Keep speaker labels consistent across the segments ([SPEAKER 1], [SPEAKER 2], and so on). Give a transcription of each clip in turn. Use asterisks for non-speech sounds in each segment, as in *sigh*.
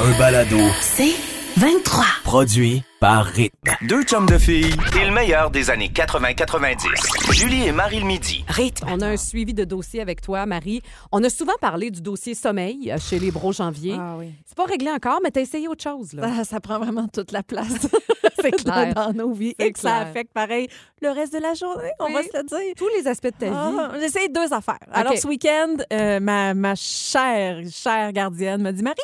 [SPEAKER 1] un balado
[SPEAKER 2] C'est 23.
[SPEAKER 1] produit par Rythme.
[SPEAKER 3] Deux chums de filles et le meilleur des années 80-90. Julie et Marie le midi.
[SPEAKER 2] Rythme.
[SPEAKER 4] On a un suivi de dossier avec toi, Marie. On a souvent parlé du dossier sommeil euh, chez les Bros Janvier.
[SPEAKER 5] Ah oui.
[SPEAKER 4] C'est pas réglé encore, mais t'as essayé autre chose, là.
[SPEAKER 5] Ça, ça prend vraiment toute la place *laughs*
[SPEAKER 4] C'est clair.
[SPEAKER 5] dans nos vies et que ça affecte pareil le reste de la journée, on
[SPEAKER 4] Oui.
[SPEAKER 5] va se le dire.
[SPEAKER 4] Tous les aspects de ta vie.
[SPEAKER 5] Ah, J'ai essayé deux affaires. Alors, ce week-end, euh, ma, ma chère, chère gardienne m'a dit Marie,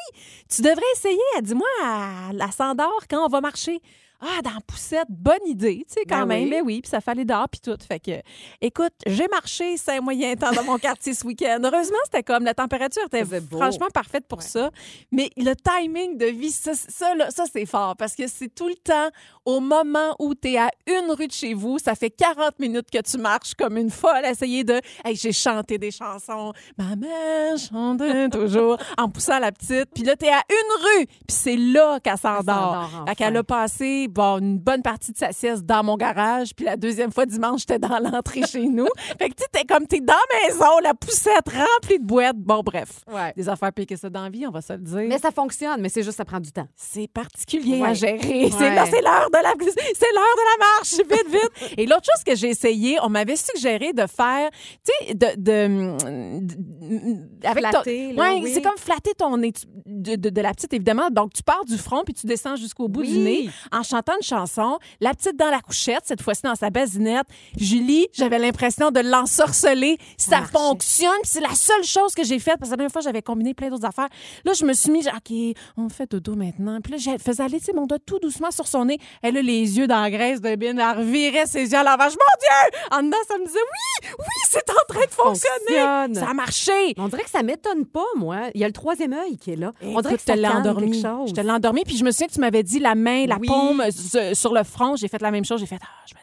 [SPEAKER 5] tu devrais essayer. Elle dit Moi, à la s'endort quand on va marcher. Ah, dans la poussette, bonne idée, tu sais, quand
[SPEAKER 4] Ben
[SPEAKER 5] même.
[SPEAKER 4] oui.
[SPEAKER 5] Mais oui, puis ça fallait dehors, puis tout. Fait que, écoute, j'ai marché cinq moyens temps dans mon quartier ce week-end. Heureusement, c'était comme la température était franchement parfaite pour ça. Mais le timing de vie, ça, ça, là, ça c'est fort parce que c'est tout le temps au moment où tu es à une rue de chez vous, ça fait 40 minutes que tu marches comme une folle, essayer de. Hey, j'ai chanté des chansons. Maman chante toujours *laughs* en poussant la petite. Puis là, tu es à une rue. Puis c'est là qu'elle s'endort.
[SPEAKER 4] s'endort enfin.
[SPEAKER 5] Fait qu'elle a passé bon, une bonne partie de sa sieste dans mon garage. Puis la deuxième fois dimanche, j'étais dans l'entrée *laughs* chez nous. Fait que tu t'es comme t'es dans la maison, la poussette remplie de boîtes. Bon, bref.
[SPEAKER 4] Ouais.
[SPEAKER 5] Des affaires que ça dans la vie, on va se le dire.
[SPEAKER 4] Mais ça fonctionne, mais c'est juste ça prend du temps.
[SPEAKER 5] c'est particulier
[SPEAKER 4] Ouais.
[SPEAKER 5] à gérer. C'est
[SPEAKER 4] Ouais.
[SPEAKER 5] c'est l'heure de la c'est l'heure de la marche, vite vite. *laughs* Et l'autre chose que j'ai essayé, on m'avait suggéré de faire, tu sais, de, de, de- avec
[SPEAKER 4] Flatter,
[SPEAKER 5] ton,
[SPEAKER 4] là,
[SPEAKER 5] ouais,
[SPEAKER 4] oui.
[SPEAKER 5] c'est comme flatter ton de, de- de la petite évidemment. Donc tu pars du front puis tu descends jusqu'au bout
[SPEAKER 4] Oui.
[SPEAKER 5] du nez en chantant une chanson. La petite dans la couchette, cette fois-ci dans sa basinette. Julie, j'avais l'impression de l'ensorceler. Ça fonctionne. C'est la seule chose que j'ai faite parce que la dernière fois j'avais combiné plein d'autres affaires. Là, je me suis mis, OK, on fait dodo maintenant. Puis là, je faisais aller, mon doigt tout doucement sur son nez. Elle a les yeux dans la graisse de bin. Elle revirait ses yeux à l'envers. Mon Dieu! En dedans, ça me disait, oui, oui, c'est en train de fonctionner.
[SPEAKER 4] fonctionne.
[SPEAKER 5] Ça a marché.
[SPEAKER 4] On dirait que ça m'étonne pas, moi. Il y a le troisième œil qui est là. On dirait que
[SPEAKER 5] je te l'ai endormi. Je te l'ai endormi, puis je me souviens que tu m'avais dit la main, la
[SPEAKER 4] Oui.
[SPEAKER 5] paume sur, le front. J'ai fait la même chose. J'ai fait, ah, je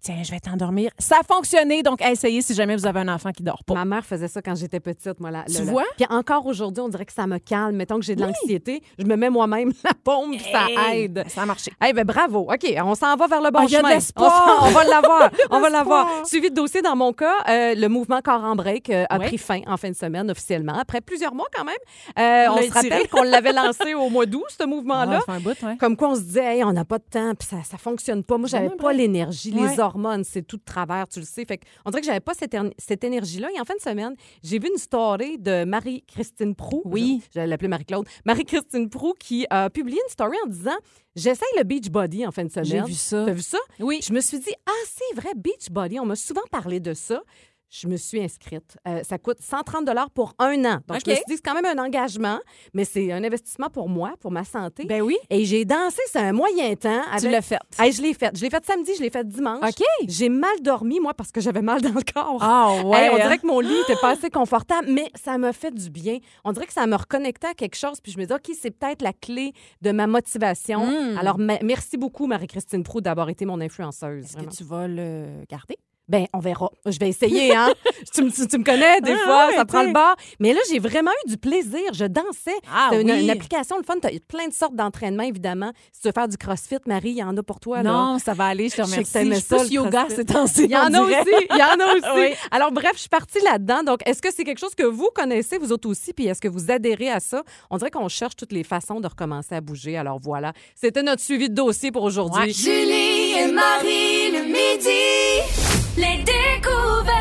[SPEAKER 5] tiens, je vais t'endormir. Ça a fonctionné, donc essayez si jamais vous avez un enfant qui dort pas.
[SPEAKER 4] Ma mère faisait ça quand j'étais petite, moi. Là,
[SPEAKER 5] Tu
[SPEAKER 4] là,
[SPEAKER 5] vois?
[SPEAKER 4] Puis encore aujourd'hui, on dirait que ça me calme. Mettons que j'ai de l'anxiété, je me mets moi-même *laughs* la paume, puis ça
[SPEAKER 5] Hey,
[SPEAKER 4] aide.
[SPEAKER 5] Ça a marché.
[SPEAKER 4] Eh ben bravo. OK, on s'en va vers le bon
[SPEAKER 5] Ah, il y a de
[SPEAKER 4] chemin.
[SPEAKER 5] l'espoir.
[SPEAKER 4] On, on va l'avoir. *laughs* on va l'avoir. Suivi de dossier dans mon cas, euh, le mouvement corps en break euh, a pris fin en fin de semaine officiellement après plusieurs mois quand même. Euh,
[SPEAKER 5] On
[SPEAKER 4] se rappelle qu'on l'avait lancé au mois d'août ce mouvement-là.
[SPEAKER 5] Ouais, ouais.
[SPEAKER 4] Comme quoi, on se disait, Hey, on n'a pas de temps, puis ça, ça fonctionne pas. Moi, j'avais
[SPEAKER 5] Ouais,
[SPEAKER 4] pas l'énergie.
[SPEAKER 5] Ouais.
[SPEAKER 4] Les hormones, c'est tout de travers, tu le sais. Fait on dirait que j'avais pas cette, cette énergie-là. Et en fin de semaine, j'ai vu une story de Marie-Christine Prou.
[SPEAKER 5] Oui.
[SPEAKER 4] Je- J'allais l'appeler Marie-Claude. Marie-Christine Prou qui a publié une story en disant J'essaye le beach body en fin de semaine.
[SPEAKER 5] J'ai vu ça.
[SPEAKER 4] T'as vu ça?
[SPEAKER 5] Oui.
[SPEAKER 4] Je me suis dit, ah, c'est vrai, beach body. On m'a souvent parlé de ça. Je me suis inscrite. Euh, ça coûte 130 pour un an. Donc, je me suis dit, c'est quand même un engagement, mais c'est un investissement pour moi, pour ma santé.
[SPEAKER 5] Ben oui.
[SPEAKER 4] Et j'ai dansé, c'est un moyen temps.
[SPEAKER 5] Tu l'as fait.
[SPEAKER 4] Hey, je l'ai fait. Je l'ai fait samedi, je l'ai fait dimanche.
[SPEAKER 5] OK.
[SPEAKER 4] J'ai mal dormi, moi, parce que j'avais mal dans le corps.
[SPEAKER 5] Ah, ouais.
[SPEAKER 4] Hey, on
[SPEAKER 5] hein?
[SPEAKER 4] dirait que mon lit était *gasps* pas assez confortable, mais ça m'a fait du bien. On dirait que ça me reconnectait à quelque chose, puis je me dis, OK, c'est peut-être la clé de ma motivation.
[SPEAKER 5] Mm.
[SPEAKER 4] Alors, merci beaucoup, Marie-Christine Prou, d'avoir été mon influenceuse.
[SPEAKER 5] Est-ce que tu vas le garder?
[SPEAKER 4] Ben, on verra. Je vais essayer, hein. *laughs* tu, me- tu- tu me connais, des
[SPEAKER 5] Ah,
[SPEAKER 4] fois,
[SPEAKER 5] ouais,
[SPEAKER 4] ça prend le bord. Mais là, j'ai vraiment eu du plaisir. Je dansais.
[SPEAKER 5] Ah
[SPEAKER 4] C'était
[SPEAKER 5] oui.
[SPEAKER 4] une application, le fun. Tu as plein de sortes d'entraînements, évidemment. Si tu veux faire du crossfit, Marie, il y en a pour toi. là.
[SPEAKER 5] Non, ça va aller, je te
[SPEAKER 4] Je sais que
[SPEAKER 5] remercie. Je plus
[SPEAKER 4] le
[SPEAKER 5] yoga
[SPEAKER 4] CrossFit.
[SPEAKER 5] ces temps-ci.
[SPEAKER 4] Il y en a aussi. Il y en a *laughs* aussi.
[SPEAKER 5] Oui.
[SPEAKER 4] Alors, bref, je suis partie là-dedans. Donc, est-ce que c'est quelque chose que vous connaissez, vous autres aussi? Puis, est-ce que vous adhérez à ça? On dirait qu'on cherche toutes les façons de recommencer à bouger. Alors, voilà. C'était notre suivi de dossier pour aujourd'hui.
[SPEAKER 5] Ouais.
[SPEAKER 2] Julie et Marie le midi. Les découvertes.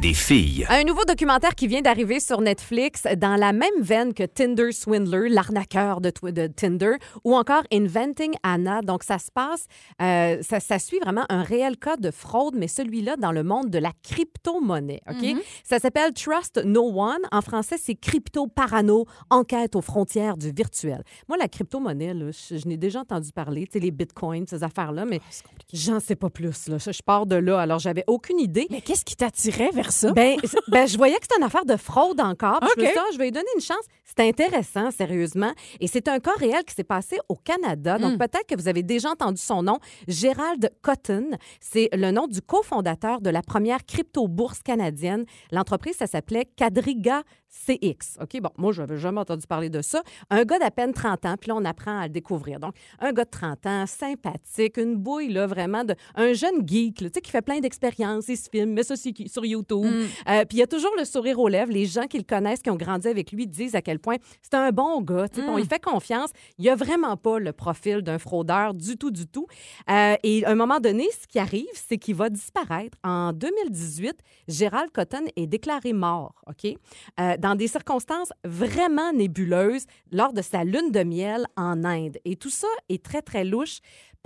[SPEAKER 3] Des filles.
[SPEAKER 4] Un nouveau documentaire qui vient d'arriver sur Netflix dans la même veine que Tinder Swindler, l'arnaqueur de, Tinder, ou encore Inventing Anna. Donc, ça se passe, euh, ça, ça suit vraiment un réel cas de fraude, mais celui-là dans le monde de la crypto-monnaie. OK? Ça s'appelle Trust No One. En français, c'est Crypto Parano, enquête aux frontières du virtuel. Moi, la crypto-monnaie, là, je, je n'ai déjà entendu parler, tu sais, les bitcoins, ces affaires-là, mais j'en sais pas plus. Là. Je, je pars de là. Alors, j'avais aucune idée.
[SPEAKER 5] Mais qu'est-ce qui t'attirait vers ça?
[SPEAKER 4] Ben, ben, je voyais que c'était une affaire de fraude encore. Puis Je dit, Ah, je vais lui donner une chance. C'est intéressant, sérieusement. Et c'est un cas réel qui s'est passé au Canada. Donc, peut-être que vous avez déjà entendu son nom. Gérald Cotton. C'est le nom du cofondateur de la première crypto-bourse canadienne. L'entreprise, ça s'appelait Quadriga CX. OK, bon, moi, je n'avais jamais entendu parler de ça. Un gars d'à peine 30 ans, puis là, on apprend à le découvrir. Donc, un gars de 30 ans, sympathique, une bouille, là, vraiment, de, un jeune geek, là, tu sais, qui fait plein d'expériences, il se filme, met ça sur, sur YouTube. Euh, puis il y a toujours le sourire aux lèvres. Les gens qui le connaissent, qui ont grandi avec lui, disent à quel quel point c'est un bon gars. sais, On
[SPEAKER 5] Mm.
[SPEAKER 4] lui fait confiance. Il a vraiment pas le profil d'un fraudeur du tout, du tout. Euh, et à un moment donné, ce qui arrive, c'est qu'il va disparaître. En 2018, Gérald Cotton est déclaré mort, OK? Euh, dans des circonstances vraiment nébuleuses lors de sa lune de miel en Inde. Et tout ça est très, très louche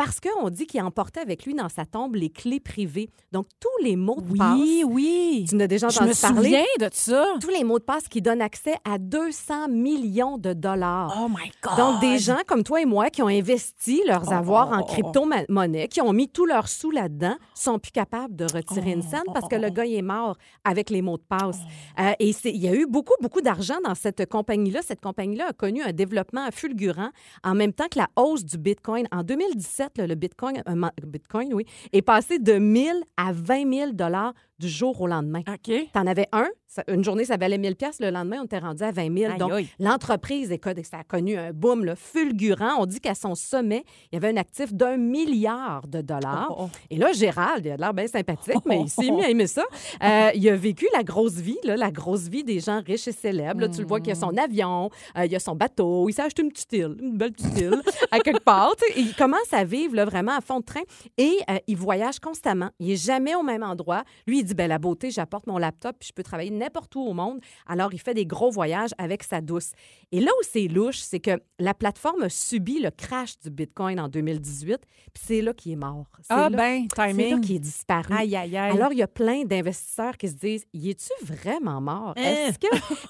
[SPEAKER 4] parce qu'on dit qu'il emportait avec lui dans sa tombe les clés privées. Donc, tous les mots de passe.
[SPEAKER 5] Oui, oui.
[SPEAKER 4] Tu n'as déjà
[SPEAKER 5] Je
[SPEAKER 4] entendu
[SPEAKER 5] me
[SPEAKER 4] parler?
[SPEAKER 5] souviens de ça.
[SPEAKER 4] Tous les mots de passe qui donnent accès à 200 millions de dollars.
[SPEAKER 5] Oh my God.
[SPEAKER 4] Donc, des gens comme toi et moi qui ont investi leurs
[SPEAKER 5] Oh,
[SPEAKER 4] avoirs
[SPEAKER 5] oh,
[SPEAKER 4] en
[SPEAKER 5] oh, oh.
[SPEAKER 4] crypto-monnaie, qui ont mis tous leurs sous là-dedans, sont plus capables de retirer une scène parce que le gars il est mort avec les mots de passe. Euh, et il y a eu beaucoup, beaucoup d'argent dans cette compagnie-là. Cette compagnie-là a connu un développement fulgurant en même temps que la hausse du Bitcoin. En 2017, le Bitcoin, euh, Bitcoin oui, est passé de 1000 à 20 000 dollars du jour au lendemain.
[SPEAKER 5] OK.
[SPEAKER 4] T'en avais un, ça- une journée, ça valait 1000 pièces. Le lendemain, on était rendu à 20 000.
[SPEAKER 5] Aïe,
[SPEAKER 4] Donc,
[SPEAKER 5] aïe.
[SPEAKER 4] l'entreprise, ça a connu un boom là, fulgurant. On dit qu'à son sommet, il y avait un actif d'un milliard de dollars.
[SPEAKER 5] Oh, oh, oh.
[SPEAKER 4] Et là, Gérald, il a l'air bien sympathique, mais il s'est mis à aimer ça. Euh, il a vécu la grosse vie, là, la grosse vie des gens riches et célèbres. Là, tu le vois qu'il a son avion, euh, il a son bateau, il s'est acheté une petite île, une belle petite île, à quelque part. tu sais. Et il commence à vivre là, vraiment à fond de train et euh, il voyage constamment. Il est jamais au même endroit. Lui, il dit, ben la beauté, j'apporte mon laptop puis je peux travailler n'importe où au monde. Alors, il fait des gros voyages avec sa douce. Et là où c'est louche, c'est que la plateforme a subi le crash du Bitcoin en 2018, puis c'est là qu'il est mort.
[SPEAKER 5] Ah
[SPEAKER 4] là-
[SPEAKER 5] ben,
[SPEAKER 4] c'est là
[SPEAKER 5] timing.
[SPEAKER 4] qu'il est disparu.
[SPEAKER 5] Aïe, aïe, aïe.
[SPEAKER 4] Alors, il y a plein d'investisseurs qui se disent Y est-tu vraiment mort?
[SPEAKER 5] Hein?
[SPEAKER 4] Est-ce que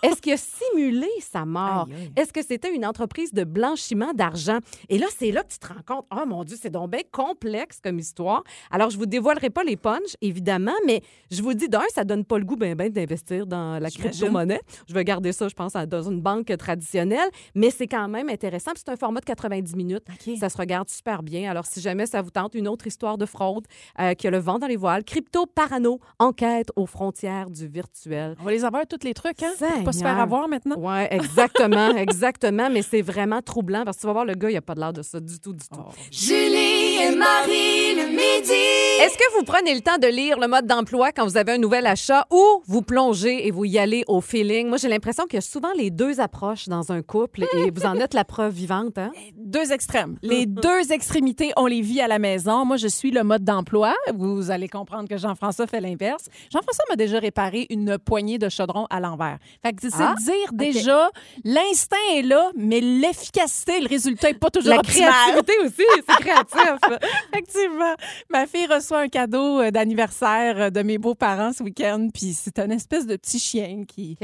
[SPEAKER 4] est-ce qu'il a simulé sa mort? Est-ce que c'était une entreprise de blanchiment d'argent Et là, c'est là que tu te rends compte Oh mon Dieu, c'est donc bien complexe comme histoire. Alors, je vous dévoilerai pas les punchs, évidemment, mais je vous dis d'un, ça donne pas le goût ben ben d'investir dans la crypto-monnaie. Je vais garder ça, je pense, dans une banque traditionnelle, mais c'est quand même intéressant. C'est un format de 90 minutes. Ça se regarde super bien. Alors, si jamais ça vous tente, une autre histoire de fraude euh, qui a le vent dans les voiles, Crypto Parano, enquête aux frontières du virtuel.
[SPEAKER 5] On va les avoir tous les trucs, hein? Pour pas se faire avoir maintenant.
[SPEAKER 4] Oui, exactement, *laughs* exactement. Mais c'est vraiment troublant parce que tu vas voir, le gars, il n'a pas de l'air de ça du tout, du tout.
[SPEAKER 2] Julie et Marie le midi.
[SPEAKER 4] Est-ce que vous prenez le temps de lire le mode d'emploi quand vous avez un nouvel achat ou vous plongez et vous y allez au feeling? Moi, j'ai l'impression qu'il y a souvent les deux approches dans un couple et vous en êtes la preuve vivante. Hein? *laughs*
[SPEAKER 5] Deux extrêmes. *laughs* Les deux extrémités, on les vit à la maison. Moi, je suis le mode d'emploi. Vous allez comprendre que Jean-François fait l'inverse. Jean-François m'a déjà réparé une poignée de chaudron à l'envers. Fait que c'est
[SPEAKER 4] Ah,
[SPEAKER 5] dire déjà, l'instinct est là, mais l'efficacité, le résultat n'est pas toujours
[SPEAKER 4] La
[SPEAKER 5] optimal.
[SPEAKER 4] créativité aussi, c'est *laughs* créatif.
[SPEAKER 5] Effectivement. Ma fille reçoit un cadeau euh, d'anniversaire euh, de mes beaux-parents ce week-end, puis c'est un espèce de petit chien qui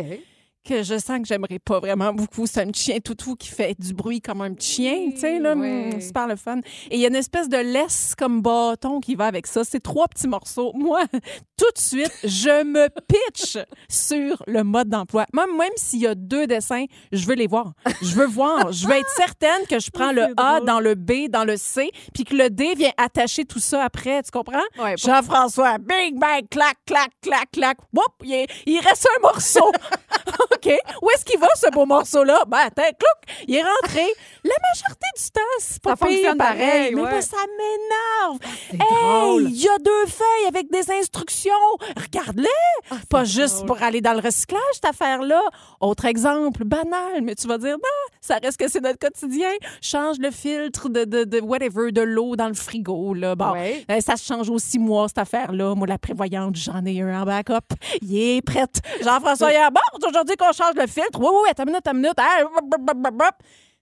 [SPEAKER 5] que je sens que j'aimerais pas vraiment beaucoup. C'est un chien toutou qui fait du bruit comme un petit chien, tu sais, là,
[SPEAKER 4] oui.
[SPEAKER 5] mm, super le fun. Et il y a une espèce de laisse comme bâton qui va avec ça. C'est trois petits morceaux. Moi, *laughs* tout de suite, je me pitch sur le mode d'emploi. Même, même s'il y a deux dessins, je veux les voir. Je veux voir. Je veux être certaine que je prends *laughs* le A
[SPEAKER 4] drôle.
[SPEAKER 5] dans le B, dans le C, puis que le D vient attacher tout ça après. Tu comprends?
[SPEAKER 4] Ouais,
[SPEAKER 5] Jean-François, bing, bang, clac, clac, clac, clac. Whoop, il reste un morceau. *laughs* OK. Où est-ce qu'il va, ce beau morceau-là? Ben, attends, clouc, il est rentré. La majorité du temps, c'est pas
[SPEAKER 4] Ça
[SPEAKER 5] pire,
[SPEAKER 4] fonctionne pareil,
[SPEAKER 5] Mais
[SPEAKER 4] ouais.
[SPEAKER 5] ça m'énerve.
[SPEAKER 4] C'est
[SPEAKER 5] Hey, il y a deux feuilles avec des instructions. Regarde-les.
[SPEAKER 4] Ah,
[SPEAKER 5] pas juste pour aller dans le recyclage, cette affaire-là. Autre exemple, banal, mais tu vas dire, non, ça reste que c'est notre quotidien. Change le filtre de, de, de whatever, de l'eau dans le frigo, là. Bon,
[SPEAKER 4] Ouais.
[SPEAKER 5] euh, ça se change aux six mois, cette affaire-là. Moi, la prévoyante, j'en ai un en backup. Il est prête. Jean-François, il est bon, c'est aujourd'hui qu'on change le filtre. Oui, oui, attends une minute, attends une minute. Bop, bop, bop, bop, bop.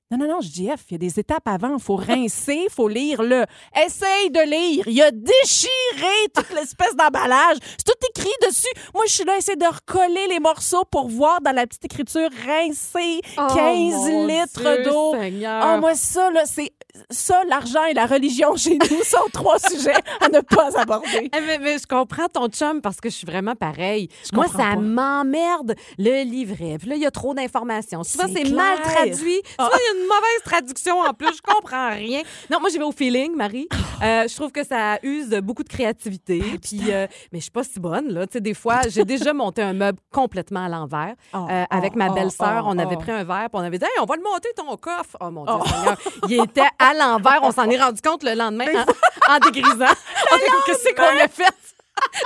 [SPEAKER 5] Non, non, non, je dis F, il y a des étapes avant. Il faut rincer, il faut lire le. Essaye de lire. Il a déchiré toute l'espèce d'emballage. C'est tout écrit dessus. Moi, je suis là, essayer de recoller les morceaux pour voir dans la petite écriture rincer 15
[SPEAKER 4] Oh, mon
[SPEAKER 5] litres d'eau.
[SPEAKER 4] Seigneur.
[SPEAKER 5] Ah, moi, ça, là, c'est. Ça, l'argent et la religion *laughs* chez nous sont trois sujets à ne pas aborder.
[SPEAKER 4] Eh, Mais, mais je comprends ton chum parce que je suis vraiment pareil.
[SPEAKER 5] Je
[SPEAKER 4] Moi, ça m'emmerde le livret. Puis là, il y a trop d'informations. Souvent,
[SPEAKER 5] C'est
[SPEAKER 4] mal traduit. Souvent, il y a une mauvaise traduction en plus. Je comprends rien. Non, moi, j'y vais au feeling, Marie. Euh, je trouve que ça use beaucoup de créativité. Puis, euh, mais je suis pas si bonne, là. Tu sais, des fois, j'ai déjà monté un meuble complètement à l'envers.
[SPEAKER 5] Oh,
[SPEAKER 4] Euh, avec
[SPEAKER 5] oh,
[SPEAKER 4] ma
[SPEAKER 5] oh,
[SPEAKER 4] belle-sœur,
[SPEAKER 5] oh,
[SPEAKER 4] on avait pris un verre, puis on avait dit Hey, on va le monter ton coffre. Oh mon Dieu, Seigneur. Il était *laughs* à l'envers. On s'en est rendu compte le lendemain en, en dégrisant. *laughs* On dit Qu'est-ce qu'on a fait?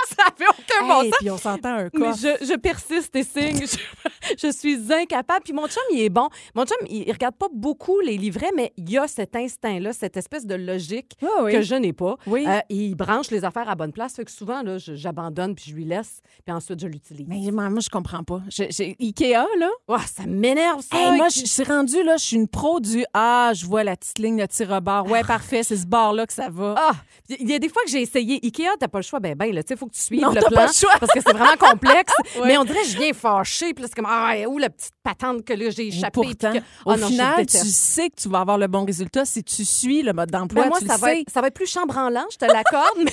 [SPEAKER 4] Ça fait aucun bon
[SPEAKER 5] Hey,
[SPEAKER 4] sens.
[SPEAKER 5] puis on s'entend un
[SPEAKER 4] Mais
[SPEAKER 5] coffre.
[SPEAKER 4] je, je persiste et signe. *laughs* Je- Je suis incapable. Puis mon chum, il est bon. Mon chum, il, il regarde pas beaucoup les livrets, mais il a cet instinct-là, cette espèce de logique
[SPEAKER 5] Oui, oui.
[SPEAKER 4] que je n'ai pas.
[SPEAKER 5] Oui.
[SPEAKER 4] Euh, il branche les affaires à bonne place. Fait que souvent, là, je- j'abandonne puis je lui laisse. Puis ensuite, je l'utilise.
[SPEAKER 5] Mais moi, je comprends pas. Je- Ikea, là?
[SPEAKER 4] Ouah, ça m'énerve, ça.
[SPEAKER 5] Hey, moi, je suis rendue, là, je suis une pro du Ah, je vois la petite ligne de tir-rebord. Ouais, parfait, c'est ce bord-là que ça va.
[SPEAKER 4] Ah, il y a des fois que j'ai essayé. Ikea, t'as pas le choix. Ben, ben, là, tu sais, faut que tu suives
[SPEAKER 5] Non,
[SPEAKER 4] le plan.
[SPEAKER 5] pas le choix.
[SPEAKER 4] Parce que c'est vraiment complexe. *laughs*
[SPEAKER 5] Ouais.
[SPEAKER 4] Mais on dirait que je viens fâchée. Puis là, c'est comme, ah, où la petite patente que là, j'ai puis
[SPEAKER 5] pourtant,
[SPEAKER 4] que-
[SPEAKER 5] au
[SPEAKER 4] Ah non,
[SPEAKER 5] final, tu sais que tu vas avoir le bon résultat si tu suis le mode d'emploi.
[SPEAKER 4] Ben, moi,
[SPEAKER 5] tu
[SPEAKER 4] ça
[SPEAKER 5] le
[SPEAKER 4] va,
[SPEAKER 5] sais.
[SPEAKER 4] être, ça va être plus chambranlant, je te l'accorde, *laughs* mais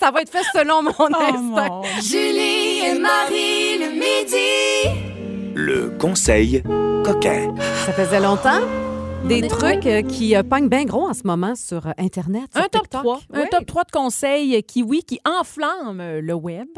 [SPEAKER 4] ça va être fait selon mon
[SPEAKER 5] Oh,
[SPEAKER 4] instinct.
[SPEAKER 5] mon
[SPEAKER 2] Julie et Marie le midi.
[SPEAKER 3] Le conseil coquin.
[SPEAKER 4] Ça faisait longtemps? Des trucs euh, qui euh, pognent bien gros en ce moment sur euh, Internet. sur
[SPEAKER 5] Un top
[SPEAKER 4] TikTok.
[SPEAKER 5] 3. Un
[SPEAKER 4] Oui.
[SPEAKER 5] top 3 de conseils qui, oui, qui enflamment euh, le web.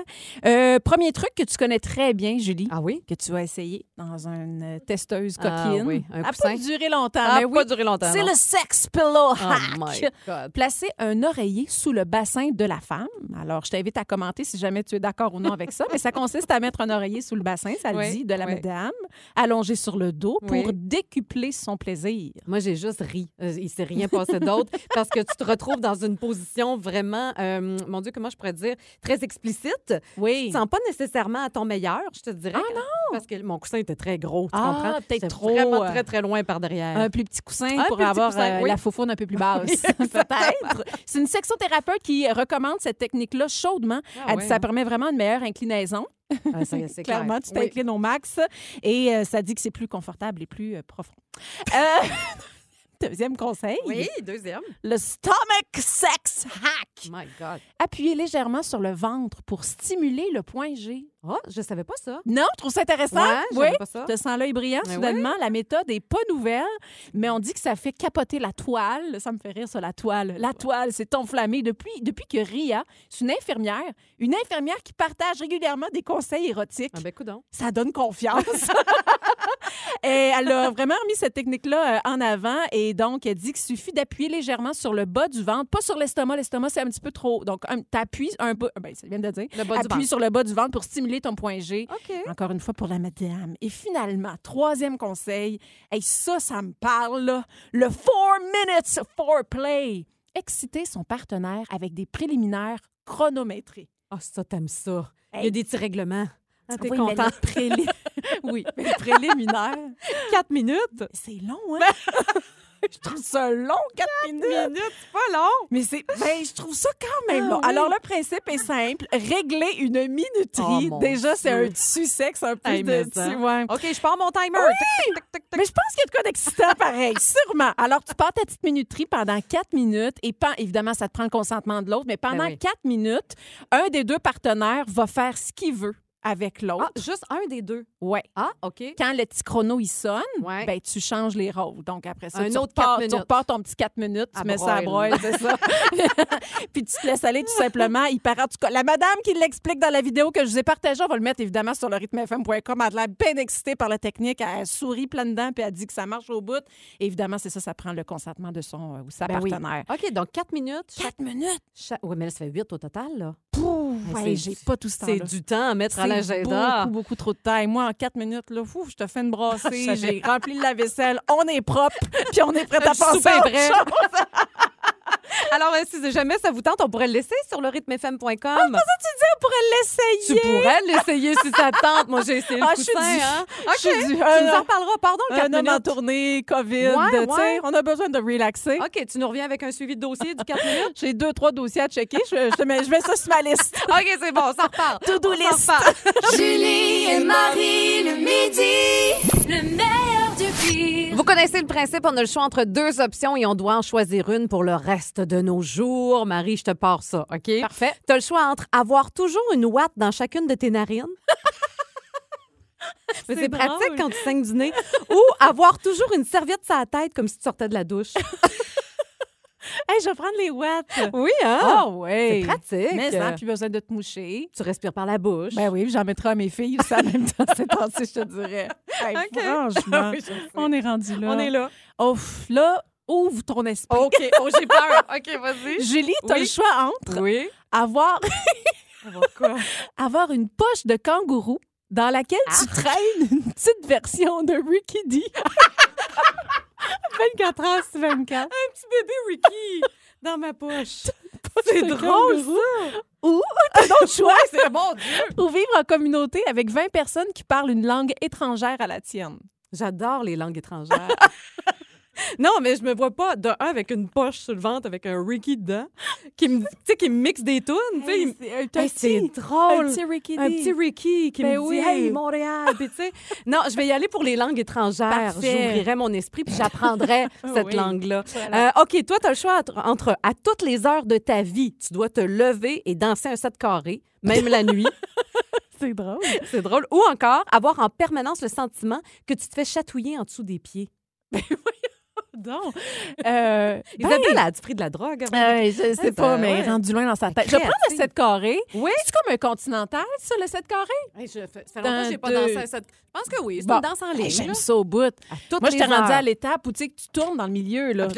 [SPEAKER 5] Euh, premier truc que tu connais très bien, Julie,
[SPEAKER 4] Ah oui?
[SPEAKER 5] que tu vas essayer dans une euh, testeuse
[SPEAKER 4] Ah
[SPEAKER 5] coquine.
[SPEAKER 4] oui, un
[SPEAKER 5] Ça a
[SPEAKER 4] coussin.
[SPEAKER 5] pas duré longtemps, mais oui.
[SPEAKER 4] duré longtemps.
[SPEAKER 5] C'est
[SPEAKER 4] non.
[SPEAKER 5] le sex pillow
[SPEAKER 4] Oh
[SPEAKER 5] hack.
[SPEAKER 4] my God.
[SPEAKER 5] Placer un oreiller sous le bassin de la femme. Alors, je t'invite à commenter si jamais tu es d'accord ou non avec ça, mais ça consiste à mettre un oreiller sous le bassin, ça le
[SPEAKER 4] Oui,
[SPEAKER 5] dit, de la
[SPEAKER 4] oui.
[SPEAKER 5] madame, allongé sur le dos pour
[SPEAKER 4] Oui.
[SPEAKER 5] décupler son plaisir.
[SPEAKER 4] Moi, j'ai juste ri. Euh, il s'est rien passé d'autre *laughs* parce que tu te retrouves dans une position vraiment, euh, mon Dieu, comment je pourrais dire, très explicite. Tu
[SPEAKER 5] Oui.
[SPEAKER 4] te sens pas nécessairement à ton meilleur, je te dirais.
[SPEAKER 5] Ah
[SPEAKER 4] non! Parce que mon coussin était très gros, tu
[SPEAKER 5] Ah,
[SPEAKER 4] comprends?
[SPEAKER 5] peut-être trop,
[SPEAKER 4] vraiment
[SPEAKER 5] euh,
[SPEAKER 4] très, très loin par derrière.
[SPEAKER 5] Un plus petit coussin
[SPEAKER 4] Un
[SPEAKER 5] pour avoir
[SPEAKER 4] coussin,
[SPEAKER 5] euh,
[SPEAKER 4] oui.
[SPEAKER 5] la faufoune un peu plus basse, *laughs* peut-être. C'est une sexothérapeute qui recommande cette technique-là chaudement.
[SPEAKER 4] Ah
[SPEAKER 5] Elle dit ça
[SPEAKER 4] hein?
[SPEAKER 5] permet vraiment une meilleure inclinaison.
[SPEAKER 4] Ah. *laughs*
[SPEAKER 5] Clairement, tu
[SPEAKER 4] Oui.
[SPEAKER 5] t'inclines au max et euh, ça dit que c'est plus confortable et plus euh, profond. Euh, *laughs* *laughs* Deuxième conseil,
[SPEAKER 4] Oui, deuxième.
[SPEAKER 5] le stomach sex hack.
[SPEAKER 4] My God.
[SPEAKER 5] Appuyez légèrement sur le ventre pour stimuler le point G.
[SPEAKER 4] Oh, je savais pas ça.
[SPEAKER 5] Non, je trouve ça intéressant?
[SPEAKER 4] Ouais, je
[SPEAKER 5] oui,
[SPEAKER 4] savais pas ça.
[SPEAKER 5] te sens l'œil brillant
[SPEAKER 4] Mais
[SPEAKER 5] soudainement. La méthode est pas nouvelle, mais on dit que ça fait capoter la toile. Ça me fait rire, ça, la toile. La toile s'est enflammée depuis, depuis que Ria, c'est une infirmière, une infirmière qui partage régulièrement des conseils érotiques.
[SPEAKER 4] Ah ben, coudonc.
[SPEAKER 5] Ça donne confiance. *laughs* et elle a vraiment remis cette technique-là euh, en avant. Et donc, elle dit qu'il suffit d'appuyer légèrement sur le bas du ventre, pas sur l'estomac. L'estomac, c'est un petit peu trop. Donc, tu appuies un peu. Ben, ça vient de dire.
[SPEAKER 4] Le bas
[SPEAKER 5] Appuie sur le bas du ventre pour stimuler ton point G.
[SPEAKER 4] OK.
[SPEAKER 5] Encore une fois pour la madame. Et finalement, troisième conseil. Et ça, ça me parle, là. Le four minutes foreplay. Exciter son partenaire avec des préliminaires chronométrés.
[SPEAKER 4] Ah, ça, t'aimes ça. Il y a
[SPEAKER 5] Hey.
[SPEAKER 4] des petits règlements. Ah, t'es
[SPEAKER 5] Oui, mais
[SPEAKER 4] content.
[SPEAKER 5] le *laughs* prélé- oui, préliminaire.
[SPEAKER 4] Quatre minutes.
[SPEAKER 5] C'est long, hein? *laughs* je trouve ça long, quatre minutes.
[SPEAKER 4] minutes, c'est pas long.
[SPEAKER 5] Mais c'est, ben, je trouve ça quand même
[SPEAKER 4] Ah
[SPEAKER 5] long.
[SPEAKER 4] oui.
[SPEAKER 5] Alors, le principe est simple. Régler une minuterie.
[SPEAKER 4] Oh,
[SPEAKER 5] Déjà, c'est un tissu sexe, un peu
[SPEAKER 4] Hey,
[SPEAKER 5] de ouais.
[SPEAKER 4] OK, je pars mon timer.
[SPEAKER 5] Oui!
[SPEAKER 4] Tic, tic, tic, tic.
[SPEAKER 5] Mais je pense qu'il y a de quoi d'excitant *laughs* pareil, sûrement. Alors, tu pars ta petite minuterie pendant quatre minutes et pas, évidemment, ça te prend le consentement de l'autre, mais pendant
[SPEAKER 4] Ben oui.
[SPEAKER 5] quatre minutes, un des deux partenaires va faire ce qu'il veut avec l'autre.
[SPEAKER 4] Ah, juste un des deux?
[SPEAKER 5] ouais.
[SPEAKER 4] Ah, OK.
[SPEAKER 5] Quand le petit chrono il sonne,
[SPEAKER 4] Ouais.
[SPEAKER 5] ben, tu changes les rôles. Donc après ça,
[SPEAKER 4] Un
[SPEAKER 5] tu,
[SPEAKER 4] autre
[SPEAKER 5] repars, tu repars ton petit 4 minutes, tu mets ça à
[SPEAKER 4] broil.
[SPEAKER 5] c'est ça. *laughs* Puis tu te laisses aller tout simplement. Il paraît, en tout cas, la madame qui l'explique dans la vidéo que je vous ai partagée, on va le mettre évidemment sur le rythmefm.com. Elle a l'air bien excitée par la technique. Elle sourit plein dedans puis elle dit que ça marche au bout. Et évidemment, c'est ça, ça prend le consentement de son euh, ou sa
[SPEAKER 4] Ben oui.
[SPEAKER 5] partenaire.
[SPEAKER 4] OK, donc quatre minutes. chaque-
[SPEAKER 5] 4 minutes?
[SPEAKER 4] chaque- Oui, mais là, ça fait huit au total, là.
[SPEAKER 5] Pouf!
[SPEAKER 4] C'est-
[SPEAKER 5] j'ai pas tout ce
[SPEAKER 4] C'est
[SPEAKER 5] temps-là.
[SPEAKER 4] du temps à mettre à
[SPEAKER 5] C'est
[SPEAKER 4] l'agenda.
[SPEAKER 5] beaucoup, beaucoup trop de temps. Et moi, en quatre minutes, là, fou, je te fais une *laughs* brassée, j'ai rempli la vaisselle, on est propre, puis on est prêt *laughs* à
[SPEAKER 4] souper
[SPEAKER 5] à autre chose.
[SPEAKER 4] Alors, euh, si jamais ça vous tente, on pourrait le laisser sur le rythmefm.com.
[SPEAKER 5] Tu dis, on pourrait
[SPEAKER 4] tu
[SPEAKER 5] l'essayer.
[SPEAKER 4] pourrais l'essayer si ça te tente. Moi, j'ai essayé le
[SPEAKER 5] Ah, je suis
[SPEAKER 4] coussin.
[SPEAKER 5] du-
[SPEAKER 4] hein.
[SPEAKER 5] je
[SPEAKER 4] OK,
[SPEAKER 5] suis du-
[SPEAKER 4] tu
[SPEAKER 5] un-
[SPEAKER 4] nous en reparleras. Pardon, le minutes.
[SPEAKER 5] tournée, COVID,
[SPEAKER 4] Ouais,
[SPEAKER 5] tu sais,
[SPEAKER 4] ouais.
[SPEAKER 5] on a besoin de relaxer.
[SPEAKER 4] OK, tu nous reviens avec un suivi de dossier du 4 minutes?
[SPEAKER 5] J'ai deux, trois dossiers à checker. Je, je, te mets, je mets ça sur ma liste. *laughs*
[SPEAKER 4] OK, c'est bon, on s'en reparle.
[SPEAKER 5] To-do list.
[SPEAKER 2] Julie et Marie le midi. Le pire.
[SPEAKER 4] Vous connaissez le principe, on a le choix entre deux options et on doit en choisir une pour le reste de nos jours. Marie, je te pars ça, OK?
[SPEAKER 5] Parfait.
[SPEAKER 4] Tu as le choix entre avoir toujours une ouate dans chacune de tes narines. *laughs* Mais
[SPEAKER 5] C'est
[SPEAKER 4] pratique quand tu saignes du nez. Ou avoir toujours une serviette sur la tête comme si tu sortais de la douche. *laughs* *laughs*
[SPEAKER 5] Hey, je vais prendre les watts.
[SPEAKER 4] Oui, hein?
[SPEAKER 5] Ah ouais.
[SPEAKER 4] C'est pratique.
[SPEAKER 5] Mais ça, plus besoin de te moucher.
[SPEAKER 4] Tu respires par la bouche.
[SPEAKER 5] Ben oui, j'en mettrai à mes filles aussi en même temps *laughs* ces temps-ci, je te dirais. Hey. Franchement, *laughs*
[SPEAKER 4] Oui,
[SPEAKER 5] on est rendu là.
[SPEAKER 4] On est là.
[SPEAKER 5] Ouf, là, ouvre ton esprit.
[SPEAKER 4] OK. Oh, j'ai peur. OK, vas-y.
[SPEAKER 5] Julie, tu as
[SPEAKER 4] Oui.
[SPEAKER 5] le choix entre
[SPEAKER 4] Oui.
[SPEAKER 5] avoir,
[SPEAKER 4] Avoir quoi?
[SPEAKER 5] avoir une poche de kangourou dans laquelle tu traînes une petite version de Ricky D.
[SPEAKER 4] 24 heures sur 24. Un petit bébé Ricky dans ma poche. *laughs* C'est drôle, ça.
[SPEAKER 5] Ou t'as *laughs* d'autres choix.
[SPEAKER 4] c'est bon Dieu.
[SPEAKER 5] Ou vivre en communauté avec 20 personnes qui parlent une langue étrangère à la tienne.
[SPEAKER 4] J'adore les langues étrangères. *laughs* non, mais je me vois pas de un avec une poche sur le ventre avec un Ricky dedans qui me, qui me mixe des tunes. me-
[SPEAKER 5] c'est
[SPEAKER 4] Hey,
[SPEAKER 5] petit-
[SPEAKER 4] drôle.
[SPEAKER 5] Un petit Ricky.
[SPEAKER 4] Un petit Ricky qui
[SPEAKER 5] Ben
[SPEAKER 4] me
[SPEAKER 5] oui.
[SPEAKER 4] dit Hey, Montréal. Puis, tu sais, non, je vais y aller pour les langues étrangères. J'ouvrirai mon esprit puis j'apprendrai *laughs* cette
[SPEAKER 5] Oui.
[SPEAKER 4] langue-là.
[SPEAKER 5] Voilà.
[SPEAKER 4] Euh, OK, toi, tu as le choix entre, à toutes les heures de ta vie, tu dois te lever et danser un set carré, même la nuit. *laughs*
[SPEAKER 5] C'est drôle.
[SPEAKER 4] C'est drôle. Ou encore, avoir en permanence le sentiment que tu te fais chatouiller en dessous des pieds.
[SPEAKER 5] Donc, euh, *laughs*
[SPEAKER 4] Isabelle
[SPEAKER 5] ben,
[SPEAKER 4] a du pris de la drogue.
[SPEAKER 5] euh, je sais pas, mais
[SPEAKER 4] ouais.
[SPEAKER 5] rendu loin dans sa tête. Je prendre le
[SPEAKER 4] Créative.
[SPEAKER 5] 7 carré.
[SPEAKER 4] Oui.
[SPEAKER 5] C'est comme un continental, ça, le 7 carré?
[SPEAKER 4] Hey, je fais, ça fait longtemps que j'ai pas
[SPEAKER 5] D'un,
[SPEAKER 4] dansé un set. Je pense que oui. C'est
[SPEAKER 5] Bon.
[SPEAKER 4] une danse en ligne.
[SPEAKER 5] Hey, J'aime ça au bout. Moi, j'étais rendue
[SPEAKER 4] heures.
[SPEAKER 5] à l'étape où tu sais que tu tournes dans le milieu. Là.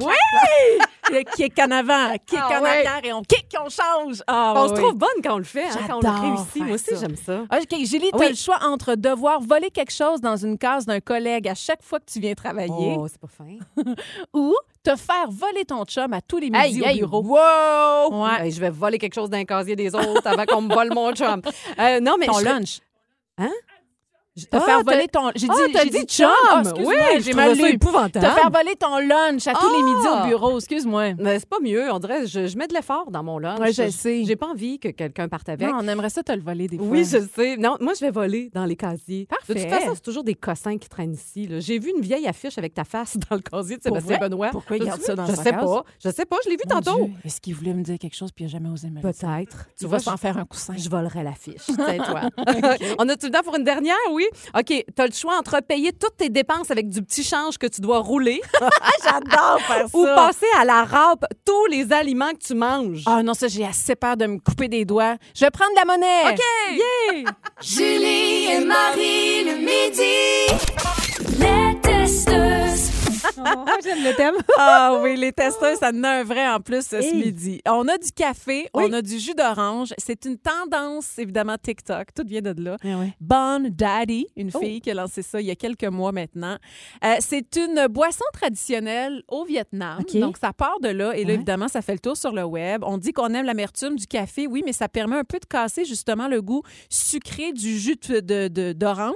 [SPEAKER 5] Oui! *laughs* kick en avant, kick
[SPEAKER 4] Ah
[SPEAKER 5] en arrière et on kick, on change. Ah,
[SPEAKER 4] on se trouve bonne quand on le fait, hein, quand on le réussit. Moi aussi, j'aime ça.
[SPEAKER 5] Ah, OK, Julie, tu as
[SPEAKER 4] Oui.
[SPEAKER 5] le choix entre devoir voler quelque chose dans une case d'un collègue à chaque fois que tu viens travailler
[SPEAKER 4] Oh, c'est pas fin. *laughs*
[SPEAKER 5] ou te faire voler ton chum à tous les midis au bureau.
[SPEAKER 4] Wow!
[SPEAKER 5] Ouais.
[SPEAKER 4] Hey, je vais voler quelque chose d'un casier des autres avant qu'on me vole mon chum. Euh, non, mais
[SPEAKER 5] Ton
[SPEAKER 4] je-
[SPEAKER 5] lunch.
[SPEAKER 4] Hein?
[SPEAKER 5] Te
[SPEAKER 4] Ah,
[SPEAKER 5] faire
[SPEAKER 4] t'as-
[SPEAKER 5] voler ton. J'ai
[SPEAKER 4] Ah,
[SPEAKER 5] dit,
[SPEAKER 4] t'as
[SPEAKER 5] j'ai
[SPEAKER 4] dit
[SPEAKER 5] chum.
[SPEAKER 4] chum.
[SPEAKER 5] Ah,
[SPEAKER 4] oui,
[SPEAKER 5] j'ai
[SPEAKER 4] je
[SPEAKER 5] mal lu.
[SPEAKER 4] épouvantable.
[SPEAKER 5] Te faire voler ton lunch à tous les midis
[SPEAKER 4] Ah!
[SPEAKER 5] au bureau. Excuse-moi.
[SPEAKER 4] Mais c'est pas mieux. On dirait, je, je mets de l'effort dans mon lunch.
[SPEAKER 5] Ouais, je sais.
[SPEAKER 4] J'ai pas envie que quelqu'un parte avec.
[SPEAKER 5] Non, on aimerait ça te le voler des fois.
[SPEAKER 4] Oui, je sais. Non, moi, je vais voler dans les casiers. De toute
[SPEAKER 5] Parfait.
[SPEAKER 4] façon, c'est toujours des cossins qui traînent ici. J'ai vu une vieille affiche avec ta face dans le casier de Sébastien? Benoît.
[SPEAKER 5] Pourquoi il garde ça dans
[SPEAKER 4] Je
[SPEAKER 5] sa
[SPEAKER 4] sais pas. Je sais pas. Je l'ai vu tantôt.
[SPEAKER 5] Est-ce qu'il voulait me dire quelque chose puis il n'a jamais osé me le dire?
[SPEAKER 4] Peut-être.
[SPEAKER 5] Tu vas s'en faire un coussin.
[SPEAKER 4] je volerai l'affiche. *laughs* Tiens-toi. *laughs* On a tout le temps pour une dernière, oui? OK. Tu as le choix entre payer toutes tes dépenses avec du petit change que tu dois rouler *laughs*
[SPEAKER 5] J'adore faire
[SPEAKER 4] ou passer à la râpe tous les aliments que tu manges.
[SPEAKER 5] Ah non, ça, j'ai assez peur de me couper des doigts. Je vais prendre de la monnaie.
[SPEAKER 4] OK! Yeah!
[SPEAKER 2] Julie et Marie le midi. Les testeuses. *laughs*
[SPEAKER 4] J'aime le thème. *laughs*
[SPEAKER 5] Ah oui, les testeurs, ça en a un vrai en plus ce
[SPEAKER 4] Hey.
[SPEAKER 5] midi. On a du café,
[SPEAKER 4] Oui.
[SPEAKER 5] on a du jus d'orange. C'est une tendance, évidemment, TikTok. Tout vient de là.
[SPEAKER 4] Ah
[SPEAKER 5] Bon Daddy, une
[SPEAKER 4] Oh.
[SPEAKER 5] fille qui a lancé ça il y a quelques mois maintenant. Euh, c'est une boisson traditionnelle au Vietnam. Donc, ça part de là. Et là,
[SPEAKER 4] Ouais.
[SPEAKER 5] évidemment, ça fait le tour sur le web. On dit qu'on aime l'amertume du café, oui, mais ça permet un peu de casser justement le goût sucré du jus de- de- de- d'orange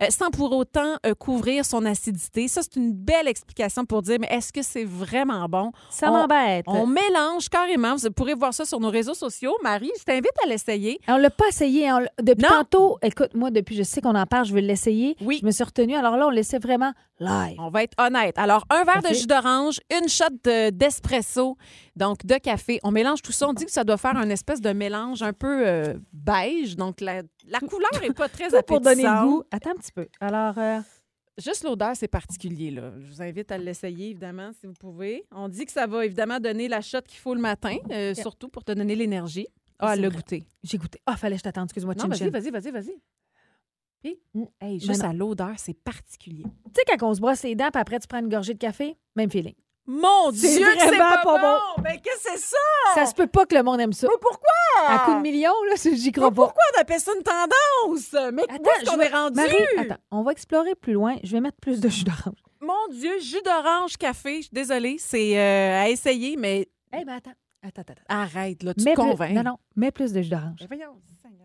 [SPEAKER 5] euh, sans pour autant euh, couvrir son acidité. Ça, c'est une belle explication pour dire, mais est-ce que c'est vraiment bon?
[SPEAKER 6] Ça m'embête.
[SPEAKER 5] On mélange carrément. Vous pourrez voir ça sur nos réseaux sociaux. Marie, je t'invite à l'essayer.
[SPEAKER 6] On l'a pas essayé. on l'a- depuis
[SPEAKER 5] Non.
[SPEAKER 6] tantôt, écoute, moi, depuis, je sais qu'on en parle, je veux l'essayer.
[SPEAKER 5] Oui.
[SPEAKER 6] Je me suis retenue. Alors là, on l'essaie vraiment live.
[SPEAKER 5] On va être honnête. Alors, un verre de jus d'orange, une shot de- d'espresso, donc de café. On mélange tout ça. On dit que ça doit faire un espèce de mélange un peu euh, beige. Donc, la, la couleur n'est pas *laughs* très
[SPEAKER 6] Tout pour donner le
[SPEAKER 5] appétissante.
[SPEAKER 6] goût. Attends un petit peu. Alors, euh,
[SPEAKER 5] Juste l'odeur, c'est particulier. Là. Je vous invite à l'essayer, évidemment, si vous pouvez. On dit que ça va évidemment donner la shot qu'il faut le matin, euh, surtout pour te donner l'énergie. Ah, le goûter.
[SPEAKER 6] j'ai goûté. Ah, fallait que je t'attende. Excuse-moi,
[SPEAKER 5] Non, vas-y, vas-y, vas-y, vas-y. Puis, hey, juste à l'odeur, c'est particulier.
[SPEAKER 6] Tu sais, quand on se brosse les dents, puis après, tu prends une gorgée de café, même feeling.
[SPEAKER 5] Mon Dieu, c'est
[SPEAKER 6] vraiment
[SPEAKER 5] pas, bon! Mais qu'est-ce que c'est ça?
[SPEAKER 6] Ça se peut pas que le monde aime ça.
[SPEAKER 5] Mais pourquoi?
[SPEAKER 6] À coup de millions, là, j'y crois
[SPEAKER 5] Mais
[SPEAKER 6] pas.
[SPEAKER 5] pourquoi on appelle ça une tendance? Mais
[SPEAKER 6] Attends,
[SPEAKER 5] où est-ce qu'on
[SPEAKER 6] je vais-
[SPEAKER 5] est rendu?
[SPEAKER 6] Marie, attends, on va explorer plus loin. Je vais mettre plus de jus d'orange.
[SPEAKER 5] Mon Dieu, jus d'orange, café, je suis désolée, c'est euh, à essayer, mais
[SPEAKER 6] Eh ben attends, attends, attends. attends.
[SPEAKER 5] arrête, là, tu
[SPEAKER 6] Mets
[SPEAKER 5] te
[SPEAKER 6] plus-
[SPEAKER 5] convaincs.
[SPEAKER 6] Non, non, mets plus de jus d'orange.
[SPEAKER 5] Mais voyons, Seigneur.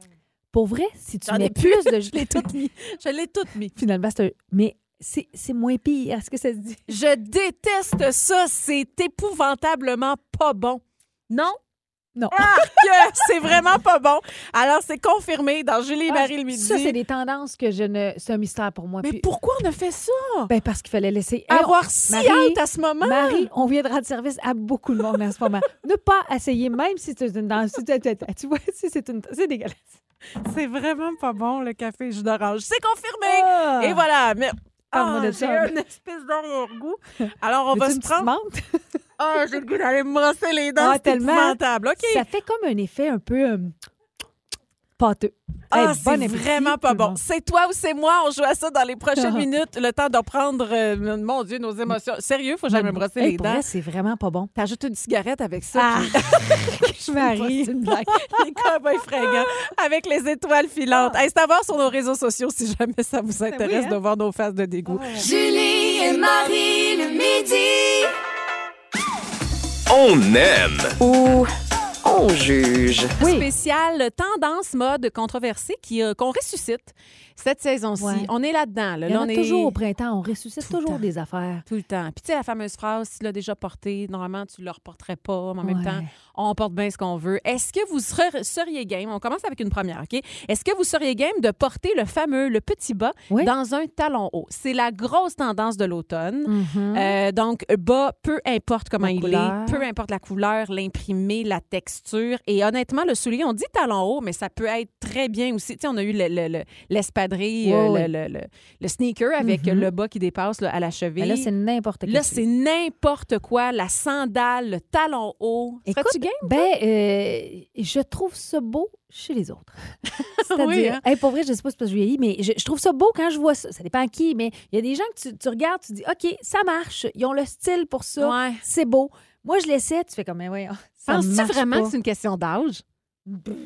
[SPEAKER 6] Pour vrai, si tu mets plus de jus *laughs*
[SPEAKER 5] Je l'ai toute mis. Je l'ai toute mis.
[SPEAKER 6] Finalement, c'est un... Mais c'est moins pire. Est-ce que ça se dit?
[SPEAKER 5] Je déteste ça. C'est épouvantablement pas bon. Non?
[SPEAKER 6] Non.
[SPEAKER 5] Ah, c'est vraiment pas bon. Alors, c'est confirmé dans Julie et Marie le midi.
[SPEAKER 6] Ça, c'est des tendances que je ne... C'est un mystère pour moi.
[SPEAKER 5] Mais
[SPEAKER 6] Puis-
[SPEAKER 5] pourquoi on a fait ça?
[SPEAKER 6] Ben, parce qu'il fallait laisser...
[SPEAKER 5] Avoir si
[SPEAKER 6] Marie,
[SPEAKER 5] hâte à ce moment?
[SPEAKER 6] Marie, on vient de service à beaucoup de monde en ce moment. ne pas essayer, même si c'est une danse. Tu vois, si c'est une... C'est dégueulasse.
[SPEAKER 5] C'est vraiment pas bon, le café jus d'orange. C'est confirmé.
[SPEAKER 6] Ah!
[SPEAKER 5] Et voilà. Mais... Ah, j'ai un espèce d'arrière-goût. *laughs* Alors, on va se prendre... Ah, j'ai le goût d'aller me brosser les *laughs* dents.
[SPEAKER 6] Ah,
[SPEAKER 5] c'est
[SPEAKER 6] tellement.
[SPEAKER 5] OK.
[SPEAKER 6] Ça fait comme un effet un peu... pâteux.
[SPEAKER 5] Ah,
[SPEAKER 6] Hey,
[SPEAKER 5] c'est vraiment pas bon. C'est toi ou c'est moi? On joue à ça dans les prochaines *laughs* minutes. Le temps de reprendre, euh, mon Dieu, nos émotions. Sérieux, faut jamais me brosser
[SPEAKER 6] Hey,
[SPEAKER 5] les dents.
[SPEAKER 6] vrai, c'est vraiment pas bon.
[SPEAKER 5] T'ajoutes une cigarette avec ça.
[SPEAKER 6] Ah,
[SPEAKER 5] puis- *laughs*
[SPEAKER 6] je m'arrive.
[SPEAKER 5] C'est une blague. *laughs* Les cowboys fringants avec les étoiles filantes. Hey, c'est à voir sur nos réseaux sociaux si jamais ça vous intéresse
[SPEAKER 6] hein?
[SPEAKER 5] de voir nos faces de dégoût.
[SPEAKER 2] Julie et Marie le midi.
[SPEAKER 3] On aime.
[SPEAKER 7] Ou on juge.
[SPEAKER 6] Oui.
[SPEAKER 5] Spécial tendance mode controversée qui, euh, qu'on ressuscite cette saison-ci.
[SPEAKER 6] Ouais.
[SPEAKER 5] On est là-dedans. Là,
[SPEAKER 6] Il y
[SPEAKER 5] Là,
[SPEAKER 6] en
[SPEAKER 5] on
[SPEAKER 6] a
[SPEAKER 5] est
[SPEAKER 6] toujours au printemps. On ressuscite
[SPEAKER 5] Tout
[SPEAKER 6] toujours des affaires.
[SPEAKER 5] tout le temps. Puis tu sais, la fameuse phrase, si tu l'as déjà porté, normalement, tu ne le reporterais pas. Mais en même temps, on porte bien ce qu'on veut. Est-ce que vous ser- seriez game? On commence avec une première, OK? Est-ce que vous seriez game de porter le fameux, le petit bas
[SPEAKER 6] Oui.
[SPEAKER 5] dans un talon haut? C'est la grosse tendance de l'automne.
[SPEAKER 6] Mhm.
[SPEAKER 5] Euh, donc, bas, peu importe comment
[SPEAKER 6] La
[SPEAKER 5] il
[SPEAKER 6] couleur.
[SPEAKER 5] est, peu importe la couleur, l'imprimé, la texture. Et honnêtement, le soulier, on dit talon haut, mais ça peut être très bien aussi. Tu sais, on a eu le- le- le- l'espadrille, euh, le, le- le- le sneaker avec
[SPEAKER 6] Mhm.
[SPEAKER 5] le bas qui dépasse là, à la cheville.
[SPEAKER 6] Mais là, c'est n'importe quoi.
[SPEAKER 5] Là, c'est n'importe quoi. La sandale, le talon haut.
[SPEAKER 6] Écoute,
[SPEAKER 5] game?
[SPEAKER 6] Ben, euh, je trouve ça beau chez les autres. *laughs* C'est-à-dire,
[SPEAKER 5] Oui, hein?
[SPEAKER 6] hey, pour vrai, je sais pas si je vieillis, mais je, je trouve ça beau quand je vois ça. Ça dépend à qui, mais il y a des gens que tu, tu regardes, tu dis, OK, ça marche. Ils ont le style pour ça.
[SPEAKER 5] Ouais.
[SPEAKER 6] C'est beau. Moi, je l'essaie, tu fais comme, mais voyons, *laughs* ça
[SPEAKER 5] Penses-tu vraiment
[SPEAKER 6] pas.
[SPEAKER 5] que c'est une question d'âge?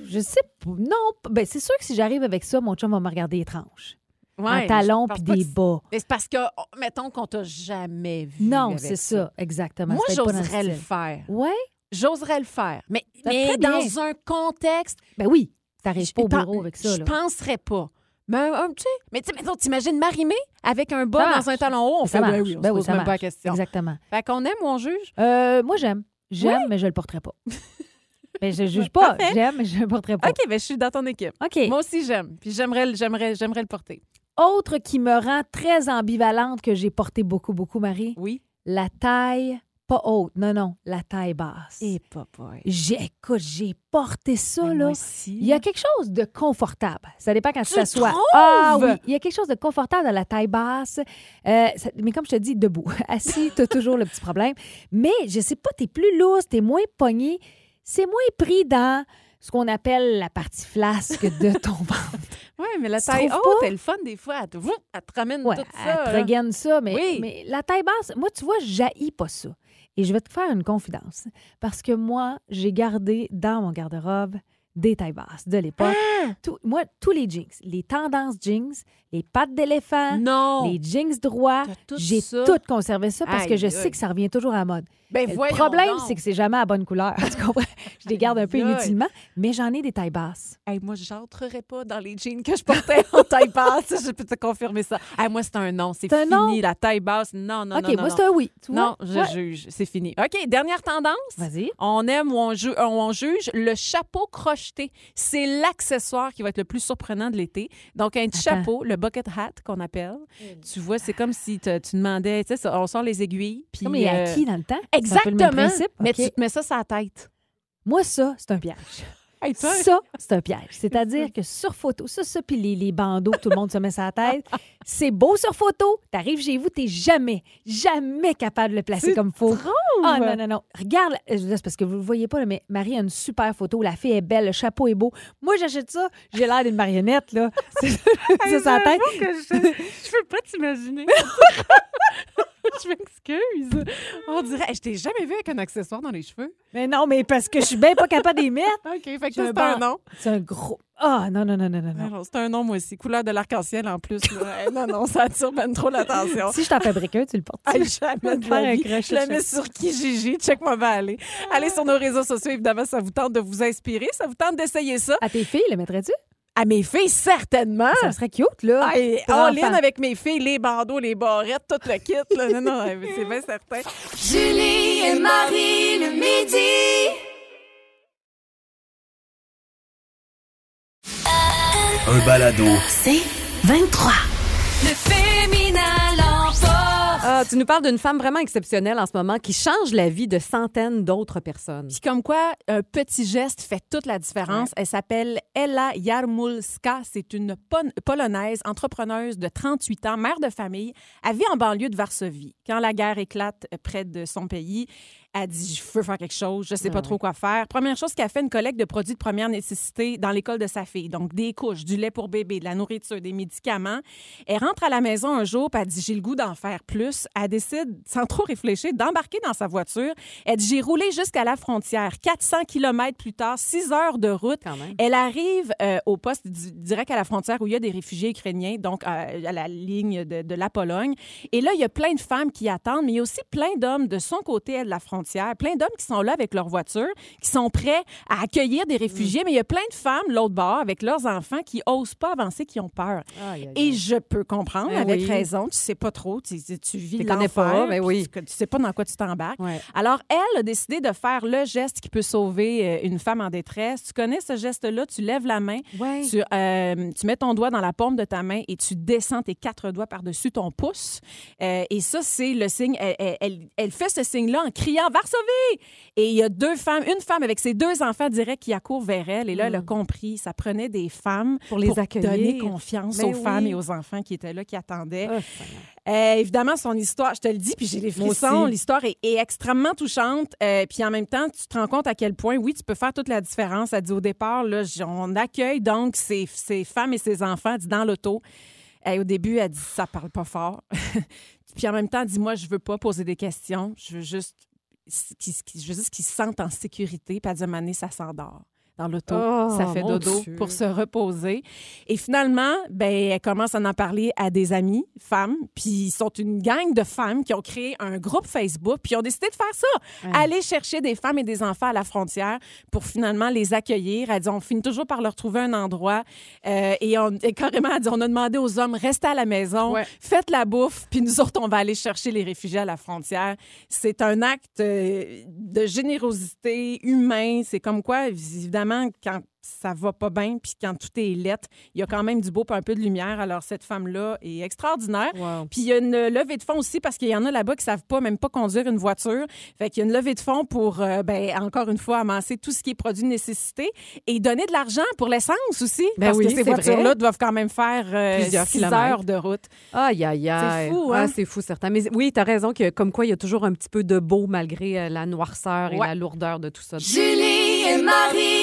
[SPEAKER 6] Je sais pas. Non, ben, c'est sûr que si j'arrive avec ça, mon chum va me regarder étrange.
[SPEAKER 5] Ouais,
[SPEAKER 6] un talon puis des bas.
[SPEAKER 5] Mais c'est parce que, oh, mettons qu'on t'a jamais vu.
[SPEAKER 6] Non, c'est ça, exactement.
[SPEAKER 5] Moi, j'oserais le faire.
[SPEAKER 6] Ouais,
[SPEAKER 5] J'oserais le faire. Mais, mais dans
[SPEAKER 6] bien.
[SPEAKER 5] un contexte.
[SPEAKER 6] ben oui. T'arrives pas au bureau avec ça,
[SPEAKER 5] Je penserais pas. Mais, euh, tu sais, mais tu sais, t'imagines Marimé avec un bas dans un talon haut, on
[SPEAKER 6] Ça
[SPEAKER 5] fait ben
[SPEAKER 6] marche.
[SPEAKER 5] oui, on
[SPEAKER 6] Ben
[SPEAKER 5] se
[SPEAKER 6] oui,
[SPEAKER 5] pose
[SPEAKER 6] ça
[SPEAKER 5] même pas la question.
[SPEAKER 6] Exactement.
[SPEAKER 5] Fait qu'on aime ou on juge?
[SPEAKER 6] Euh, moi, j'aime. J'aime, mais je le porterai pas. *laughs* mais je juge pas. J'aime, mais je le porterai pas.
[SPEAKER 5] OK, ben je suis dans ton équipe.
[SPEAKER 6] OK.
[SPEAKER 5] Moi aussi, j'aime. Puis j'aimerais, le- j'aimerais, j'aimerais le porter.
[SPEAKER 6] Autre qui me rend très ambivalente que j'ai porté beaucoup, beaucoup, Marie,
[SPEAKER 5] Oui.
[SPEAKER 6] la taille pas haute. Non, non, la taille basse.
[SPEAKER 5] Et papa.
[SPEAKER 6] J'ai, écoute, j'ai porté ça,
[SPEAKER 5] Mais
[SPEAKER 6] là.
[SPEAKER 5] moi aussi.
[SPEAKER 6] Il y a quelque chose de confortable. Ça dépend quand tu t'assois. Ah oui, il y a quelque chose de confortable dans la taille basse. Euh, ça- mais comme je te dis, debout. *laughs* Assis, tu as toujours le petit problème. Mais je sais pas, tu es plus lourd, tu es moins pogné. C'est moins pris dans ce qu'on appelle la partie flasque de *laughs* ton ventre.
[SPEAKER 5] Oui, mais la taille haute,
[SPEAKER 6] pas?
[SPEAKER 5] elle est fun des fois. Elle te, elle te ramène
[SPEAKER 6] Ouais,
[SPEAKER 5] tout
[SPEAKER 6] elle
[SPEAKER 5] ça.
[SPEAKER 6] te
[SPEAKER 5] là.
[SPEAKER 6] regaine ça, mais,
[SPEAKER 5] Oui.
[SPEAKER 6] mais la taille basse, moi, tu vois, je pas ça. Et je vais te faire une confidence. Parce que moi, j'ai gardé dans mon garde-robe des tailles basses de l'époque.
[SPEAKER 5] Ah!
[SPEAKER 6] Tout- moi, tous les jeans, les tendances jeans, les pattes d'éléphant, les jeans droits, j'ai tout conservé ça parce que je
[SPEAKER 5] aïe.
[SPEAKER 6] sais que ça revient toujours à la mode.
[SPEAKER 5] Ben,
[SPEAKER 6] Le problème, c'est que c'est jamais à bonne couleur. *laughs* Tu comprends? Je les garde un peu inutilement, mais j'en ai des tailles basses.
[SPEAKER 5] Hey, moi, j'entrerais pas dans les jeans que je portais *laughs* en taille basse. Je peux te confirmer ça. Hey, moi, c'est un non. C'est fini.
[SPEAKER 6] non?
[SPEAKER 5] La taille basse, non, non,
[SPEAKER 6] OK,
[SPEAKER 5] non, non.
[SPEAKER 6] moi, c'est un oui. Tu
[SPEAKER 5] Non,
[SPEAKER 6] vois?
[SPEAKER 5] je
[SPEAKER 6] Ouais.
[SPEAKER 5] juge. C'est fini. OK, dernière tendance.
[SPEAKER 6] Vas-y.
[SPEAKER 5] On aime ou on, ju- on juge le chapeau crocheté. C'est l'accessoire qui va être le plus surprenant de l'été. Donc, un petit
[SPEAKER 6] Attends.
[SPEAKER 5] chapeau, le bucket hat qu'on appelle. Tu vois, c'est comme si tu demandais, tu sais, on sort les aiguilles. Puis,
[SPEAKER 6] Comme les
[SPEAKER 5] euh,
[SPEAKER 6] acquis dans le temps.
[SPEAKER 5] Exactement. Mais tu te mets ça sur la tête.
[SPEAKER 6] Moi, ça, c'est un piège. *laughs*
[SPEAKER 5] Hey,
[SPEAKER 6] Ça, c'est un piège. C'est-à-dire *laughs* que sur photo, ça, ça, puis les, les bandeaux que tout le monde se met sur la tête, *laughs* c'est beau sur photo. T'arrives chez vous, t'es jamais, jamais capable de le placer comme faut. Ah non, non, non. Regarde, euh, c'est parce que vous le voyez pas, là, mais Marie a une super photo. La fille est belle, le chapeau est beau. Moi, j'achète ça, j'ai l'air d'une marionnette, là. C'est ça sur la tête.
[SPEAKER 5] je, je peux pas t'imaginer. *laughs* je m'excuse. On dirait, je t'ai jamais vu avec un accessoire dans les cheveux.
[SPEAKER 6] Mais non, mais parce que je suis bien pas capable d'y mettre. *laughs*
[SPEAKER 5] OK, fait que c'est
[SPEAKER 6] un
[SPEAKER 5] non.
[SPEAKER 6] C'est un gros. Ah, non, non, non, non, non,
[SPEAKER 5] c'est un nom, moi aussi. Couleur de l'arc-en-ciel en plus. non, non, ça attire ben trop l'attention.
[SPEAKER 6] Si je t'en fabrique un, tu le portes.
[SPEAKER 5] Jamais de
[SPEAKER 6] Faire un crochet
[SPEAKER 5] Je la
[SPEAKER 6] de
[SPEAKER 5] mets sur qui, Gigi? Check-moi va aller. Allez sur nos réseaux sociaux, évidemment, ça vous tente de vous inspirer. Ça vous tente d'essayer ça.
[SPEAKER 6] À tes filles, le mettrais-tu?
[SPEAKER 5] À mes filles, certainement.
[SPEAKER 6] Ça serait cute, là.
[SPEAKER 5] Hey,
[SPEAKER 6] pour
[SPEAKER 5] en ligne avec mes filles, les bandeaux, les barrettes, tout le kit. Là. Non, non, c'est bien certain.
[SPEAKER 2] Julie et Marie le midi.
[SPEAKER 1] Un balado.
[SPEAKER 7] C'est 23.
[SPEAKER 2] Le féminin.
[SPEAKER 4] Ah, tu nous parles d'une femme vraiment exceptionnelle en ce moment qui change la vie de centaines d'autres personnes.
[SPEAKER 5] Puis comme quoi, un petit geste fait toute la différence. Elle s'appelle Ella Jarmulska. C'est une Pon- Polonaise, entrepreneuse de 38 ans, mère de famille. Elle vit en banlieue de Varsovie. Quand la guerre éclate euh, près de son pays, Elle dit, je veux faire quelque chose, je sais
[SPEAKER 4] Ah
[SPEAKER 5] pas trop quoi faire. Première chose qu'elle fait, une collecte de produits de première nécessité dans l'école de sa fille. Donc, des couches, du lait pour bébé, de la nourriture, des médicaments. Elle rentre à la maison un jour, puis elle dit, j'ai le goût d'en faire plus. Elle décide, sans trop réfléchir, d'embarquer dans sa voiture. Elle dit, j'ai roulé jusqu'à la frontière. 400 km plus tard, 6 heures de route. Elle arrive euh, au poste di- direct à la frontière où il y a des réfugiés ukrainiens, donc euh, à la ligne de, de la Pologne. Et là, il y a plein de femmes qui attendent, mais il y a aussi plein d'hommes de son côté de la frontière, plein d'hommes qui sont là avec leur voiture, qui sont prêts à accueillir des réfugiés, mais il y a plein de femmes, l'autre bord, avec leurs enfants, qui osent pas avancer, qui ont peur.
[SPEAKER 4] Aïe, aïe,
[SPEAKER 5] Et je peux comprendre,
[SPEAKER 4] Ben
[SPEAKER 5] avec
[SPEAKER 4] oui.
[SPEAKER 5] raison, tu sais pas trop, tu, tu- vis l'enfer,
[SPEAKER 4] pas, ben oui.
[SPEAKER 5] Tu, tu sais pas dans quoi tu t'embarques.
[SPEAKER 4] Ouais.
[SPEAKER 5] Alors, elle a décidé de faire le geste qui peut sauver euh, une femme en détresse. Tu connais ce geste-là? Tu lèves la main,
[SPEAKER 4] Ouais.
[SPEAKER 5] tu, euh, tu mets ton doigt dans la paume de ta main et tu descends tes quatre doigts par-dessus ton pouce. Euh, et ça, c'est le signe. Elle- elle fait ce signe-là en criant Varsovie! Et il y a deux femmes, une femme avec ses deux enfants directs qui accourent vers elle. Et là, elle a compris. Ça prenait des femmes
[SPEAKER 4] Mm. Pour les accueillir.
[SPEAKER 5] donner confiance
[SPEAKER 4] Ben
[SPEAKER 5] aux femmes et aux enfants qui étaient là, qui attendaient.
[SPEAKER 4] Seigneur.
[SPEAKER 5] Euh, évidemment, son histoire, je te le dis, puis j'ai les frissons. L'histoire est, est extrêmement touchante. euh, puis en même temps, tu te rends compte à quel point, oui, tu peux faire toute la différence. Elle dit au départ, là, on accueille donc ces, ces femmes et ces enfants elle dit, dans l'auto. Au début, elle dit ça parle pas fort. *laughs* puis en même temps, elle dit moi, je veux pas poser des questions. Je veux juste qu'ils qu'ils- je veux juste qu'ils se sentent en sécurité. Puis à un moment ça s'endort. Dans l'auto,
[SPEAKER 4] Oh,
[SPEAKER 5] ça fait dodo
[SPEAKER 4] Dieu.
[SPEAKER 5] pour se reposer. Et finalement, ben, elle commence à en parler à des amis, femmes, puis ils sont une gang de femmes qui ont créé un groupe Facebook, puis ils ont décidé de faire ça. Aller chercher des femmes et des enfants à la frontière pour finalement les accueillir. Elle dit, on finit toujours par leur trouver un endroit. Euh, et, on, et carrément, elle dit, on a demandé aux hommes, restez à la maison,
[SPEAKER 4] Ouais.
[SPEAKER 5] faites la bouffe, puis nous autres, on va aller chercher les réfugiés à la frontière. C'est un acte euh, de générosité humain. C'est comme quoi, évidemment, quand ça va pas bien, puis quand tout est lettre, il y a quand même du beau, puis un peu de lumière. Alors, cette femme-là est extraordinaire.
[SPEAKER 4] Wow.
[SPEAKER 5] Puis il y a une levée de fonds aussi parce qu'il y en a là-bas qui savent pas même pas conduire une voiture. Fait qu'il y a une levée de fonds pour, euh, ben, encore une fois, amasser tout ce qui est produit de nécessité et donner de l'argent pour l'essence aussi.
[SPEAKER 4] Ben
[SPEAKER 5] parce
[SPEAKER 4] oui,
[SPEAKER 5] que ces voitures-là doivent quand même faire euh,
[SPEAKER 4] Plusieurs
[SPEAKER 5] six
[SPEAKER 4] kilomètres.
[SPEAKER 5] heures de route.
[SPEAKER 4] Aïe, aïe, aïe.
[SPEAKER 5] C'est fou,
[SPEAKER 4] Ah,
[SPEAKER 5] hein?
[SPEAKER 4] c'est fou, certain. Mais oui, tu as raison que comme quoi il y a toujours un petit peu de beau malgré euh, la noirceur et
[SPEAKER 5] Ouais.
[SPEAKER 4] la lourdeur de tout ça.
[SPEAKER 2] Julie et Marie.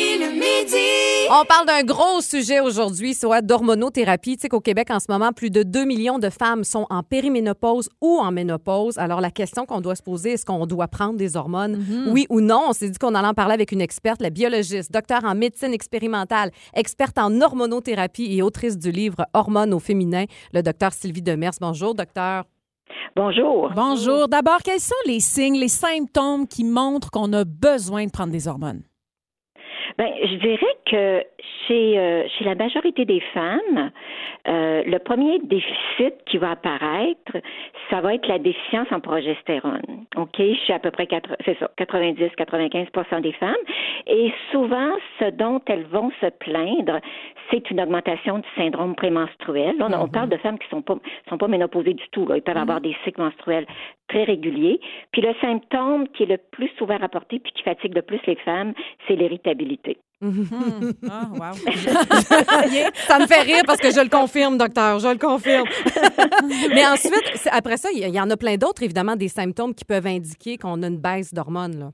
[SPEAKER 4] On parle d'un gros sujet aujourd'hui, soit d'hormonothérapie. Tu sais qu'au Québec, en ce moment, plus de 2 millions de femmes sont en périménopause ou en ménopause. Alors, la question qu'on doit se poser, est-ce qu'on doit prendre des hormones? Oui ou non? On s'est dit qu'on allait en parler avec une experte, la biologiste, docteur en médecine expérimentale, experte en hormonothérapie et autrice du livre Hormones au féminin, le docteur Sylvie Demers. Bonjour, docteur.
[SPEAKER 8] Bonjour.
[SPEAKER 5] Bonjour. D'abord, quels sont les signes, les symptômes qui montrent qu'on a besoin de prendre des hormones?
[SPEAKER 8] Ben, je dirais que chez, euh, chez la majorité des femmes, euh, le premier déficit qui va apparaître, ça va être la déficience en progestérone. OK? Chez à peu près quatre- c'est ça, 90-95% des femmes. Et souvent, ce dont elles vont se plaindre, c'est une augmentation du syndrome prémenstruel. Là, on, on parle de femmes qui sont pas sont pas ménopausées du tout. Là. Ils peuvent avoir des cycles menstruels très réguliers. Puis le symptôme qui est le plus souvent rapporté puis qui fatigue le plus les femmes, c'est l'irritabilité.
[SPEAKER 5] Ah, wow. *laughs*
[SPEAKER 4] Ça me fait rire parce que je le confirme, docteur, je le confirme. *laughs* Mais ensuite, après ça, il y- il y en a plein d'autres, évidemment, des symptômes qui peuvent indiquer qu'on a une baisse d'hormones.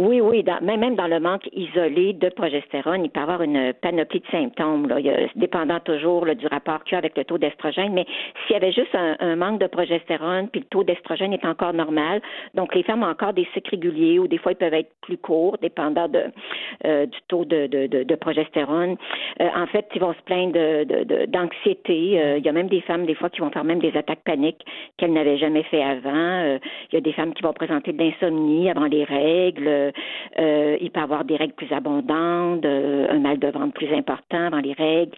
[SPEAKER 8] Oui, oui, dans- même dans le manque isolé de progestérone, il peut y avoir une panoplie de symptômes, là. Dépendant toujours là, du rapport qu'il y a avec le taux d'estrogène. Mais s'il y avait juste un, manque de progestérone, puis le taux d'estrogène est encore normal, donc les femmes ont encore des cycles réguliers ou des fois ils peuvent être plus courts, dépendant de, euh, du taux de, de, de, progestérone. Euh, en fait, ils vont se plaindre d'anxiété. Euh, il y a même des femmes, des fois, qui vont faire même des attaques paniques qu'elles n'avaient jamais fait avant. Euh, il y a des femmes qui vont présenter de l'insomnie avant les règles. Euh, il peut y avoir des règles plus abondantes, euh, un mal de ventre plus important avant les règles.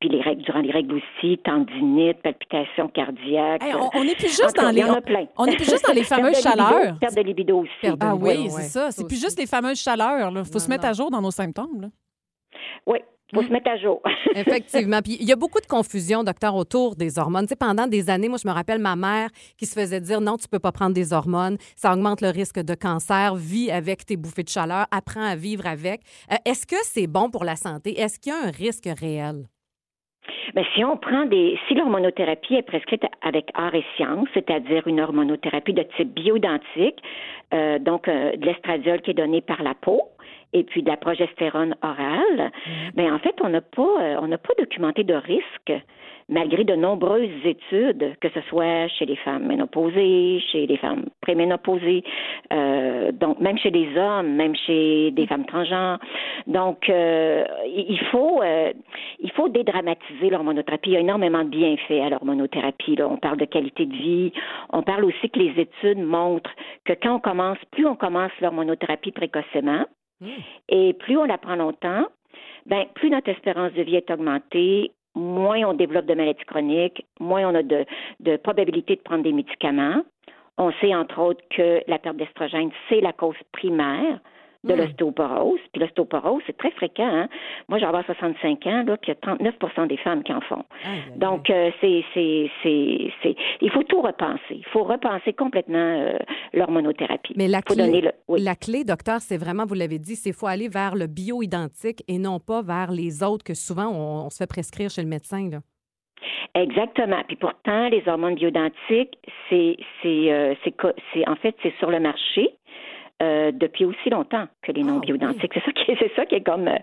[SPEAKER 8] Puis les règles, durant les règles aussi, tendinite, palpitations cardiaques.
[SPEAKER 5] Hey, on, on est plus juste dans les.
[SPEAKER 8] plein.
[SPEAKER 5] On est plus juste dans les *laughs*
[SPEAKER 8] Perte
[SPEAKER 5] fameuses chaleurs.
[SPEAKER 8] Perte de libido aussi.
[SPEAKER 4] Perte de
[SPEAKER 5] Ah oui,
[SPEAKER 4] ouais,
[SPEAKER 5] c'est
[SPEAKER 4] ouais.
[SPEAKER 5] ça. C'est plus juste les fameuses chaleurs. Il faut
[SPEAKER 4] Non,
[SPEAKER 5] se mettre
[SPEAKER 4] non.
[SPEAKER 5] à jour dans nos symptômes. Là.
[SPEAKER 8] Oui, faut se mettre à jour. *laughs*
[SPEAKER 4] Effectivement. Puis il y a beaucoup de confusion, docteur, autour des hormones. Tu sais, pendant des années, moi, je me rappelle ma mère qui se faisait dire non, tu peux pas prendre des hormones, ça augmente le risque de cancer, vis avec tes bouffées de chaleur, apprends à vivre avec. Euh, Est-ce que c'est bon pour la santé? Est-ce qu'il y a un risque réel?
[SPEAKER 8] Mais si on prend des, si l'hormonothérapie est prescrite avec art et science, c'est-à-dire une hormonothérapie de type bioidentique, euh, donc euh, de l'estradiol qui est donné par la peau, et puis de la progestérone orale, ben en fait, on n'a pas, euh, on n'a pas documenté de risque malgré de nombreuses études, que ce soit chez les femmes ménopausées, chez les femmes préménopausées, euh, donc même chez les hommes, même chez des femmes transgenres. Donc, euh, il faut, euh, il faut dédramatiser l'hormonothérapie. Il y a énormément de bienfaits à l'hormonothérapie. Là. On parle de qualité de vie. On parle aussi que les études montrent que quand on commence, plus on commence l'hormonothérapie précocement, et plus on la prend longtemps, ben, plus notre espérance de vie est augmentée, moins on développe de maladies chroniques, moins on a de, de probabilité de prendre des médicaments. On sait entre autres que la perte d'estrogène, c'est la cause primaire de l'ostéoporose. Puis l'ostéoporose, c'est très fréquent. Hein? Moi, j'ai avoir 65 ans, là, puis il y a 39% des femmes qui en font. Donc, euh, c'est, c'est, c'est, c'est, il faut tout repenser. Il faut repenser complètement euh, l'hormonothérapie.
[SPEAKER 4] Mais la
[SPEAKER 8] faut
[SPEAKER 4] clé,
[SPEAKER 8] donner le, oui.
[SPEAKER 4] la clé, docteur, c'est vraiment, vous l'avez dit, c'est faut aller vers le bio-identique et non pas vers les autres que souvent on, on se fait prescrire chez le médecin. Là.
[SPEAKER 8] Exactement. Puis pourtant, les hormones bioidentiques, c'est, c'est, euh, c'est, en fait, c'est sur le marché. Euh, depuis aussi longtemps que les non bioidentiques. C'est ça qui est, c'est ça qui est comme, euh,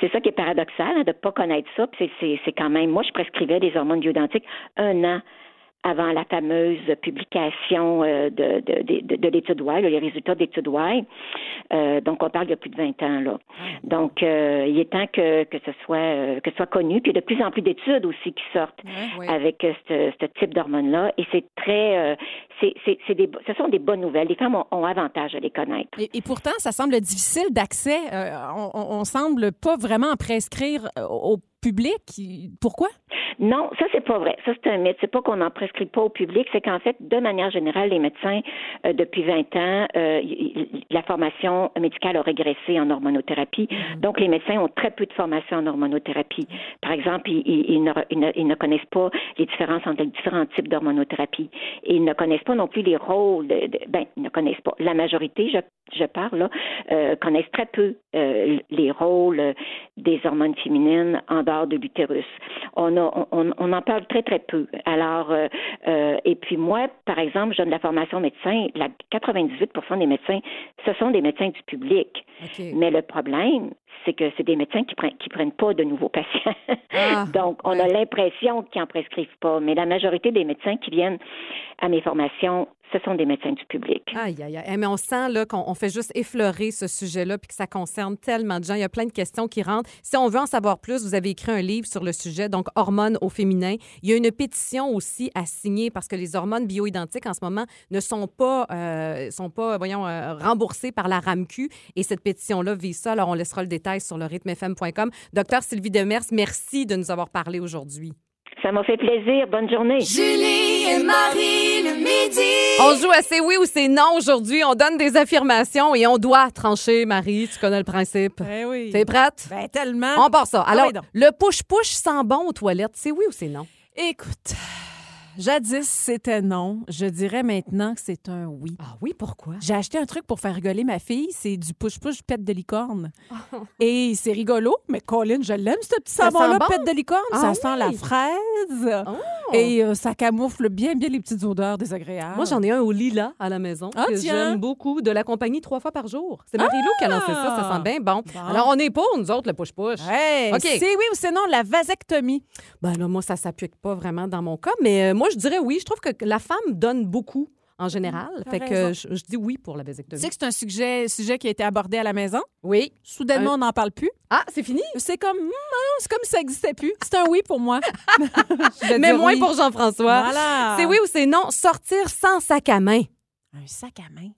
[SPEAKER 8] c'est ça qui est paradoxal hein, de pas connaître ça. C'est, quand même, moi je prescrivais des hormones bioidentiques un an avant la fameuse publication euh, de, de, de, de, de l'étude là, les résultats de l'étude Y. Euh, donc, on parle de plus de 20 ans. Là. Donc, euh, il est temps que, que ce soit que ce soit connu. Puis, il y a de plus en plus d'études aussi qui sortent
[SPEAKER 4] Oui.
[SPEAKER 8] avec ce, ce type d'hormones-là. Et c'est très... euh, c'est, c'est, c'est des, ce sont des bonnes nouvelles. Les femmes ont, ont avantage à les connaître.
[SPEAKER 5] Et, et pourtant, ça semble difficile d'accès. On, on, semble pas vraiment en prescrire euh, au public? Pourquoi?
[SPEAKER 8] Non, ça c'est pas vrai. Ça c'est un mythe. C'est pas qu'on n'en prescrit pas au public, c'est qu'en fait, de manière générale, les médecins euh, depuis 20 ans, euh, la formation médicale a régressé en hormonothérapie. Donc les médecins ont très peu de formation en hormonothérapie. Par exemple, ils, ne, ils ne- ils ne connaissent pas les différences entre les différents types d'hormonothérapie. Ils ne connaissent pas non plus les rôles. De, de- ben, ils ne connaissent pas. La majorité, je, je parle là, euh, connaissent très peu les rôles des hormones féminines en de l'utérus. On, a, on, on en parle très, très peu. Alors, euh, euh, et puis moi, par exemple, je donne la formation médecin. La 98% des médecins, ce sont des médecins du public. Mais le problème, c'est que c'est des médecins qui prennent qui prennent pas de nouveaux patients.
[SPEAKER 4] Ah, *laughs*
[SPEAKER 8] Donc, on a l'impression qu'ils en prescrivent pas. Mais la majorité des médecins qui viennent à mes formations, ce sont des médecins du public.
[SPEAKER 4] Aïe, aïe, aïe. Eh, Mais on sent là, qu'on on fait juste effleurer ce sujet-là puis que ça concerne tellement de gens. Il y a plein de questions qui rentrent. Si on veut en savoir plus, vous avez écrit un livre sur le sujet, donc Hormones au féminin. Il y a une pétition aussi à signer parce que les hormones bioidentiques en ce moment ne sont pas, euh, sont pas voyons, euh, remboursées par la RAMQ. Et cette pétition-là vise ça. Alors, on laissera le détail sur le rythmefm.com. Docteur Sylvie Demers, merci de nous avoir parlé aujourd'hui.
[SPEAKER 8] Ça m'a fait plaisir. Bonne journée.
[SPEAKER 2] Julie et Marie le midi.
[SPEAKER 4] On joue à c'est oui ou c'est non aujourd'hui. On donne des affirmations et on doit trancher, Marie. Tu connais le principe.
[SPEAKER 5] Ben oui.
[SPEAKER 4] T'es prête?
[SPEAKER 5] Ben tellement.
[SPEAKER 4] On part ça. Alors,
[SPEAKER 5] oui, donc.
[SPEAKER 4] le push-push sent bon aux toilettes, c'est oui ou c'est non?
[SPEAKER 5] Écoute, jadis c'était non. Je dirais maintenant que c'est un oui.
[SPEAKER 4] Ah oui, pourquoi?
[SPEAKER 5] J'ai acheté un truc pour faire rigoler ma fille. C'est du push-push pète de licorne. Et c'est rigolo, mais Colin, je l'aime, ce petit
[SPEAKER 4] Ça
[SPEAKER 5] savon-là,
[SPEAKER 4] sent bon?
[SPEAKER 5] pète de licorne.
[SPEAKER 4] Ah
[SPEAKER 5] ça
[SPEAKER 4] oui?
[SPEAKER 5] sent la fraise.
[SPEAKER 4] Oh.
[SPEAKER 5] Et euh, ça camoufle bien, bien les petites odeurs désagréables.
[SPEAKER 4] Moi, j'en ai un au lilas à la maison
[SPEAKER 5] Ah,
[SPEAKER 4] que j'aime beaucoup, de la compagnie trois fois par jour. C'est Marie-Lou qui a lancé ça, ça sent bien bon.
[SPEAKER 5] Bon.
[SPEAKER 4] Alors, on est pour, nous autres, le push-push.
[SPEAKER 5] Hey,
[SPEAKER 4] OK.
[SPEAKER 5] C'est oui ou c'est non, la vasectomie.
[SPEAKER 4] Ben là, moi, ça s'applique pas vraiment dans mon cas, mais euh, moi, je dirais oui. Je trouve que la femme donne beaucoup en général.
[SPEAKER 5] Mmh,
[SPEAKER 4] fait que je, je dis oui pour la
[SPEAKER 5] Tu
[SPEAKER 4] vasectomie.
[SPEAKER 5] sais que c'est un sujet, sujet qui a été abordé à la maison?
[SPEAKER 4] Oui.
[SPEAKER 5] Soudainement, on n'en parle plus.
[SPEAKER 4] Ah, c'est fini?
[SPEAKER 5] C'est comme, non, c'est comme si ça n'existait plus. C'est un oui pour moi. *laughs*
[SPEAKER 4] Mais moins
[SPEAKER 5] oui.
[SPEAKER 4] pour Jean-François.
[SPEAKER 5] Voilà.
[SPEAKER 4] C'est oui ou c'est non, sortir sans sac à main.
[SPEAKER 5] Un sac à main?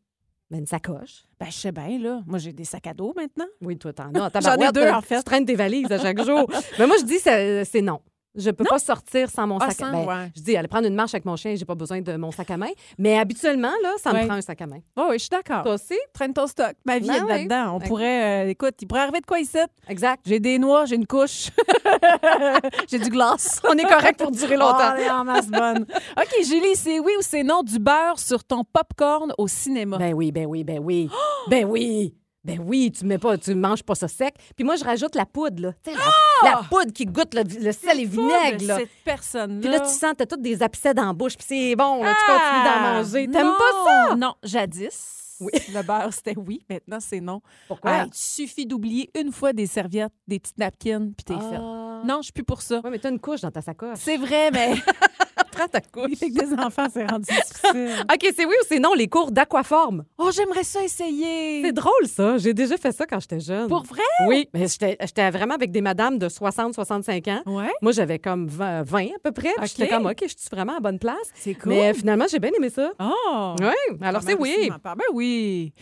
[SPEAKER 4] Ben, une sacoche.
[SPEAKER 5] Ben, je sais bien, là. Moi, j'ai des sacs à dos maintenant.
[SPEAKER 4] Oui, toi, t'en as. *laughs*
[SPEAKER 5] J'en ai deux, en fait.
[SPEAKER 4] Tu traînes tes valises à chaque jour. Mais moi, je dis c'est non. Je peux pas sortir sans mon
[SPEAKER 5] Ah,
[SPEAKER 4] sac à main.
[SPEAKER 5] ouais.
[SPEAKER 4] Je dis, aller prendre une marche avec mon chien, j'ai pas besoin de mon sac à main. Mais habituellement, là, ça me prend un sac à main.
[SPEAKER 5] Oh, oui, je suis d'accord.
[SPEAKER 4] Toi aussi?
[SPEAKER 5] Traîne ton stock. Ma vie
[SPEAKER 4] Ben
[SPEAKER 5] est
[SPEAKER 4] oui.
[SPEAKER 5] là-dedans. On
[SPEAKER 4] Ben-
[SPEAKER 5] pourrait, euh, écoute, il pourrait arriver de quoi ici?
[SPEAKER 4] Exact.
[SPEAKER 5] J'ai des noix, j'ai une couche. *laughs* j'ai du glace. *laughs*
[SPEAKER 4] On est correct pour durer longtemps.
[SPEAKER 5] Oh, est en masse bonne. *laughs* OK, Julie, c'est oui ou c'est non du beurre sur ton popcorn au cinéma?
[SPEAKER 4] Ben oui, ben oui, ben oui. *gasps* ben oui. Ben oui, tu mets pas, tu manges pas ça sec. Puis moi, je rajoute la poudre, là. Tu sais, la,
[SPEAKER 5] Ah!
[SPEAKER 4] la poudre qui goûte le, le sel et vinaigre, là.
[SPEAKER 5] Cette personne-là.
[SPEAKER 4] Puis là, tu sens, t'as toutes des abcès dans la bouche, puis c'est bon, là, tu continues d'en manger. T'aimes pas ça?
[SPEAKER 5] Non, jadis. Le beurre, c'était oui. Maintenant, c'est non.
[SPEAKER 4] Pourquoi?
[SPEAKER 5] Hey, il suffit d'oublier une fois des serviettes, des petites napkins, puis t'es fait.
[SPEAKER 4] Ah.
[SPEAKER 5] Non, je suis plus pour ça.
[SPEAKER 4] Ouais, mais t'as une couche dans ta sacoche.
[SPEAKER 5] C'est vrai, mais *laughs*
[SPEAKER 4] Prends ta couche.
[SPEAKER 5] avec des *laughs* enfants, c'est rendu difficile.
[SPEAKER 4] OK, c'est oui ou c'est non, les cours d'aquaforme.
[SPEAKER 5] Oh, j'aimerais ça essayer.
[SPEAKER 4] C'est drôle, ça. J'ai déjà fait ça quand j'étais jeune.
[SPEAKER 5] Pour vrai?
[SPEAKER 4] Oui, mais j'étais vraiment avec des madames de 60, 65 ans.
[SPEAKER 5] Ouais.
[SPEAKER 4] Moi, j'avais comme 20, 20 à peu près. Puis J'étais comme, OK, je suis vraiment à bonne place.
[SPEAKER 5] C'est cool.
[SPEAKER 4] Mais finalement, j'ai bien aimé ça.
[SPEAKER 5] Oh!
[SPEAKER 4] Oui, alors c'est oui.
[SPEAKER 5] Ben oui.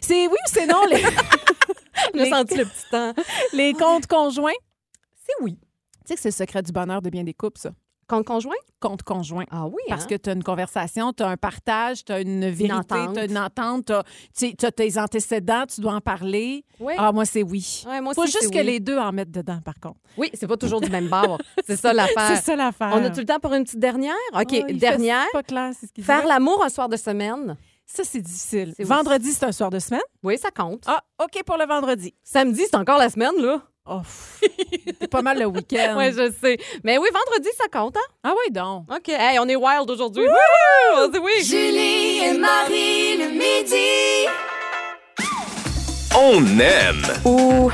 [SPEAKER 5] C'est oui ou c'est non, les, *laughs*
[SPEAKER 4] J'ai senti le petit temps. *laughs*
[SPEAKER 5] les comptes conjoints?
[SPEAKER 4] C'est oui.
[SPEAKER 5] Tu sais que c'est le secret du bonheur de bien des couples, ça.
[SPEAKER 4] Compte conjoint?
[SPEAKER 5] Compte conjoint.
[SPEAKER 4] Ah oui,
[SPEAKER 5] Parce
[SPEAKER 4] hein?
[SPEAKER 5] que tu as une conversation, tu as un partage, tu as une vérité, tu as une entente, tu as tes antécédents, tu dois en parler.
[SPEAKER 4] Oui.
[SPEAKER 5] Ah, moi, c'est oui.
[SPEAKER 4] Ouais, moi
[SPEAKER 5] Faut juste que
[SPEAKER 4] oui.
[SPEAKER 5] les deux en mettent dedans, par contre.
[SPEAKER 4] Oui, c'est pas toujours du même bord. *laughs* c'est ça l'affaire.
[SPEAKER 5] C'est ça l'affaire.
[SPEAKER 4] On a tout le temps pour une petite dernière? OK,
[SPEAKER 5] fait-
[SPEAKER 4] dernière.
[SPEAKER 5] c'est pas clair, c'est ce qu'il
[SPEAKER 4] Faire l'amour un soir de semaine.
[SPEAKER 5] Ça, c'est difficile. Vendredi, c'est un soir de semaine?
[SPEAKER 4] Oui, ça compte.
[SPEAKER 5] Ah, OK pour le vendredi.
[SPEAKER 4] Samedi, c'est encore la semaine, là.
[SPEAKER 5] Oh, pas mal le week-end. *laughs*
[SPEAKER 4] Oui, je sais. Mais oui, vendredi, ça compte, hein?
[SPEAKER 5] Ah oui, donc.
[SPEAKER 4] OK. Hey, on est wild aujourd'hui. Wouhou! On dit oui.
[SPEAKER 2] Julie et Marie le midi.
[SPEAKER 3] On aime.
[SPEAKER 7] Ou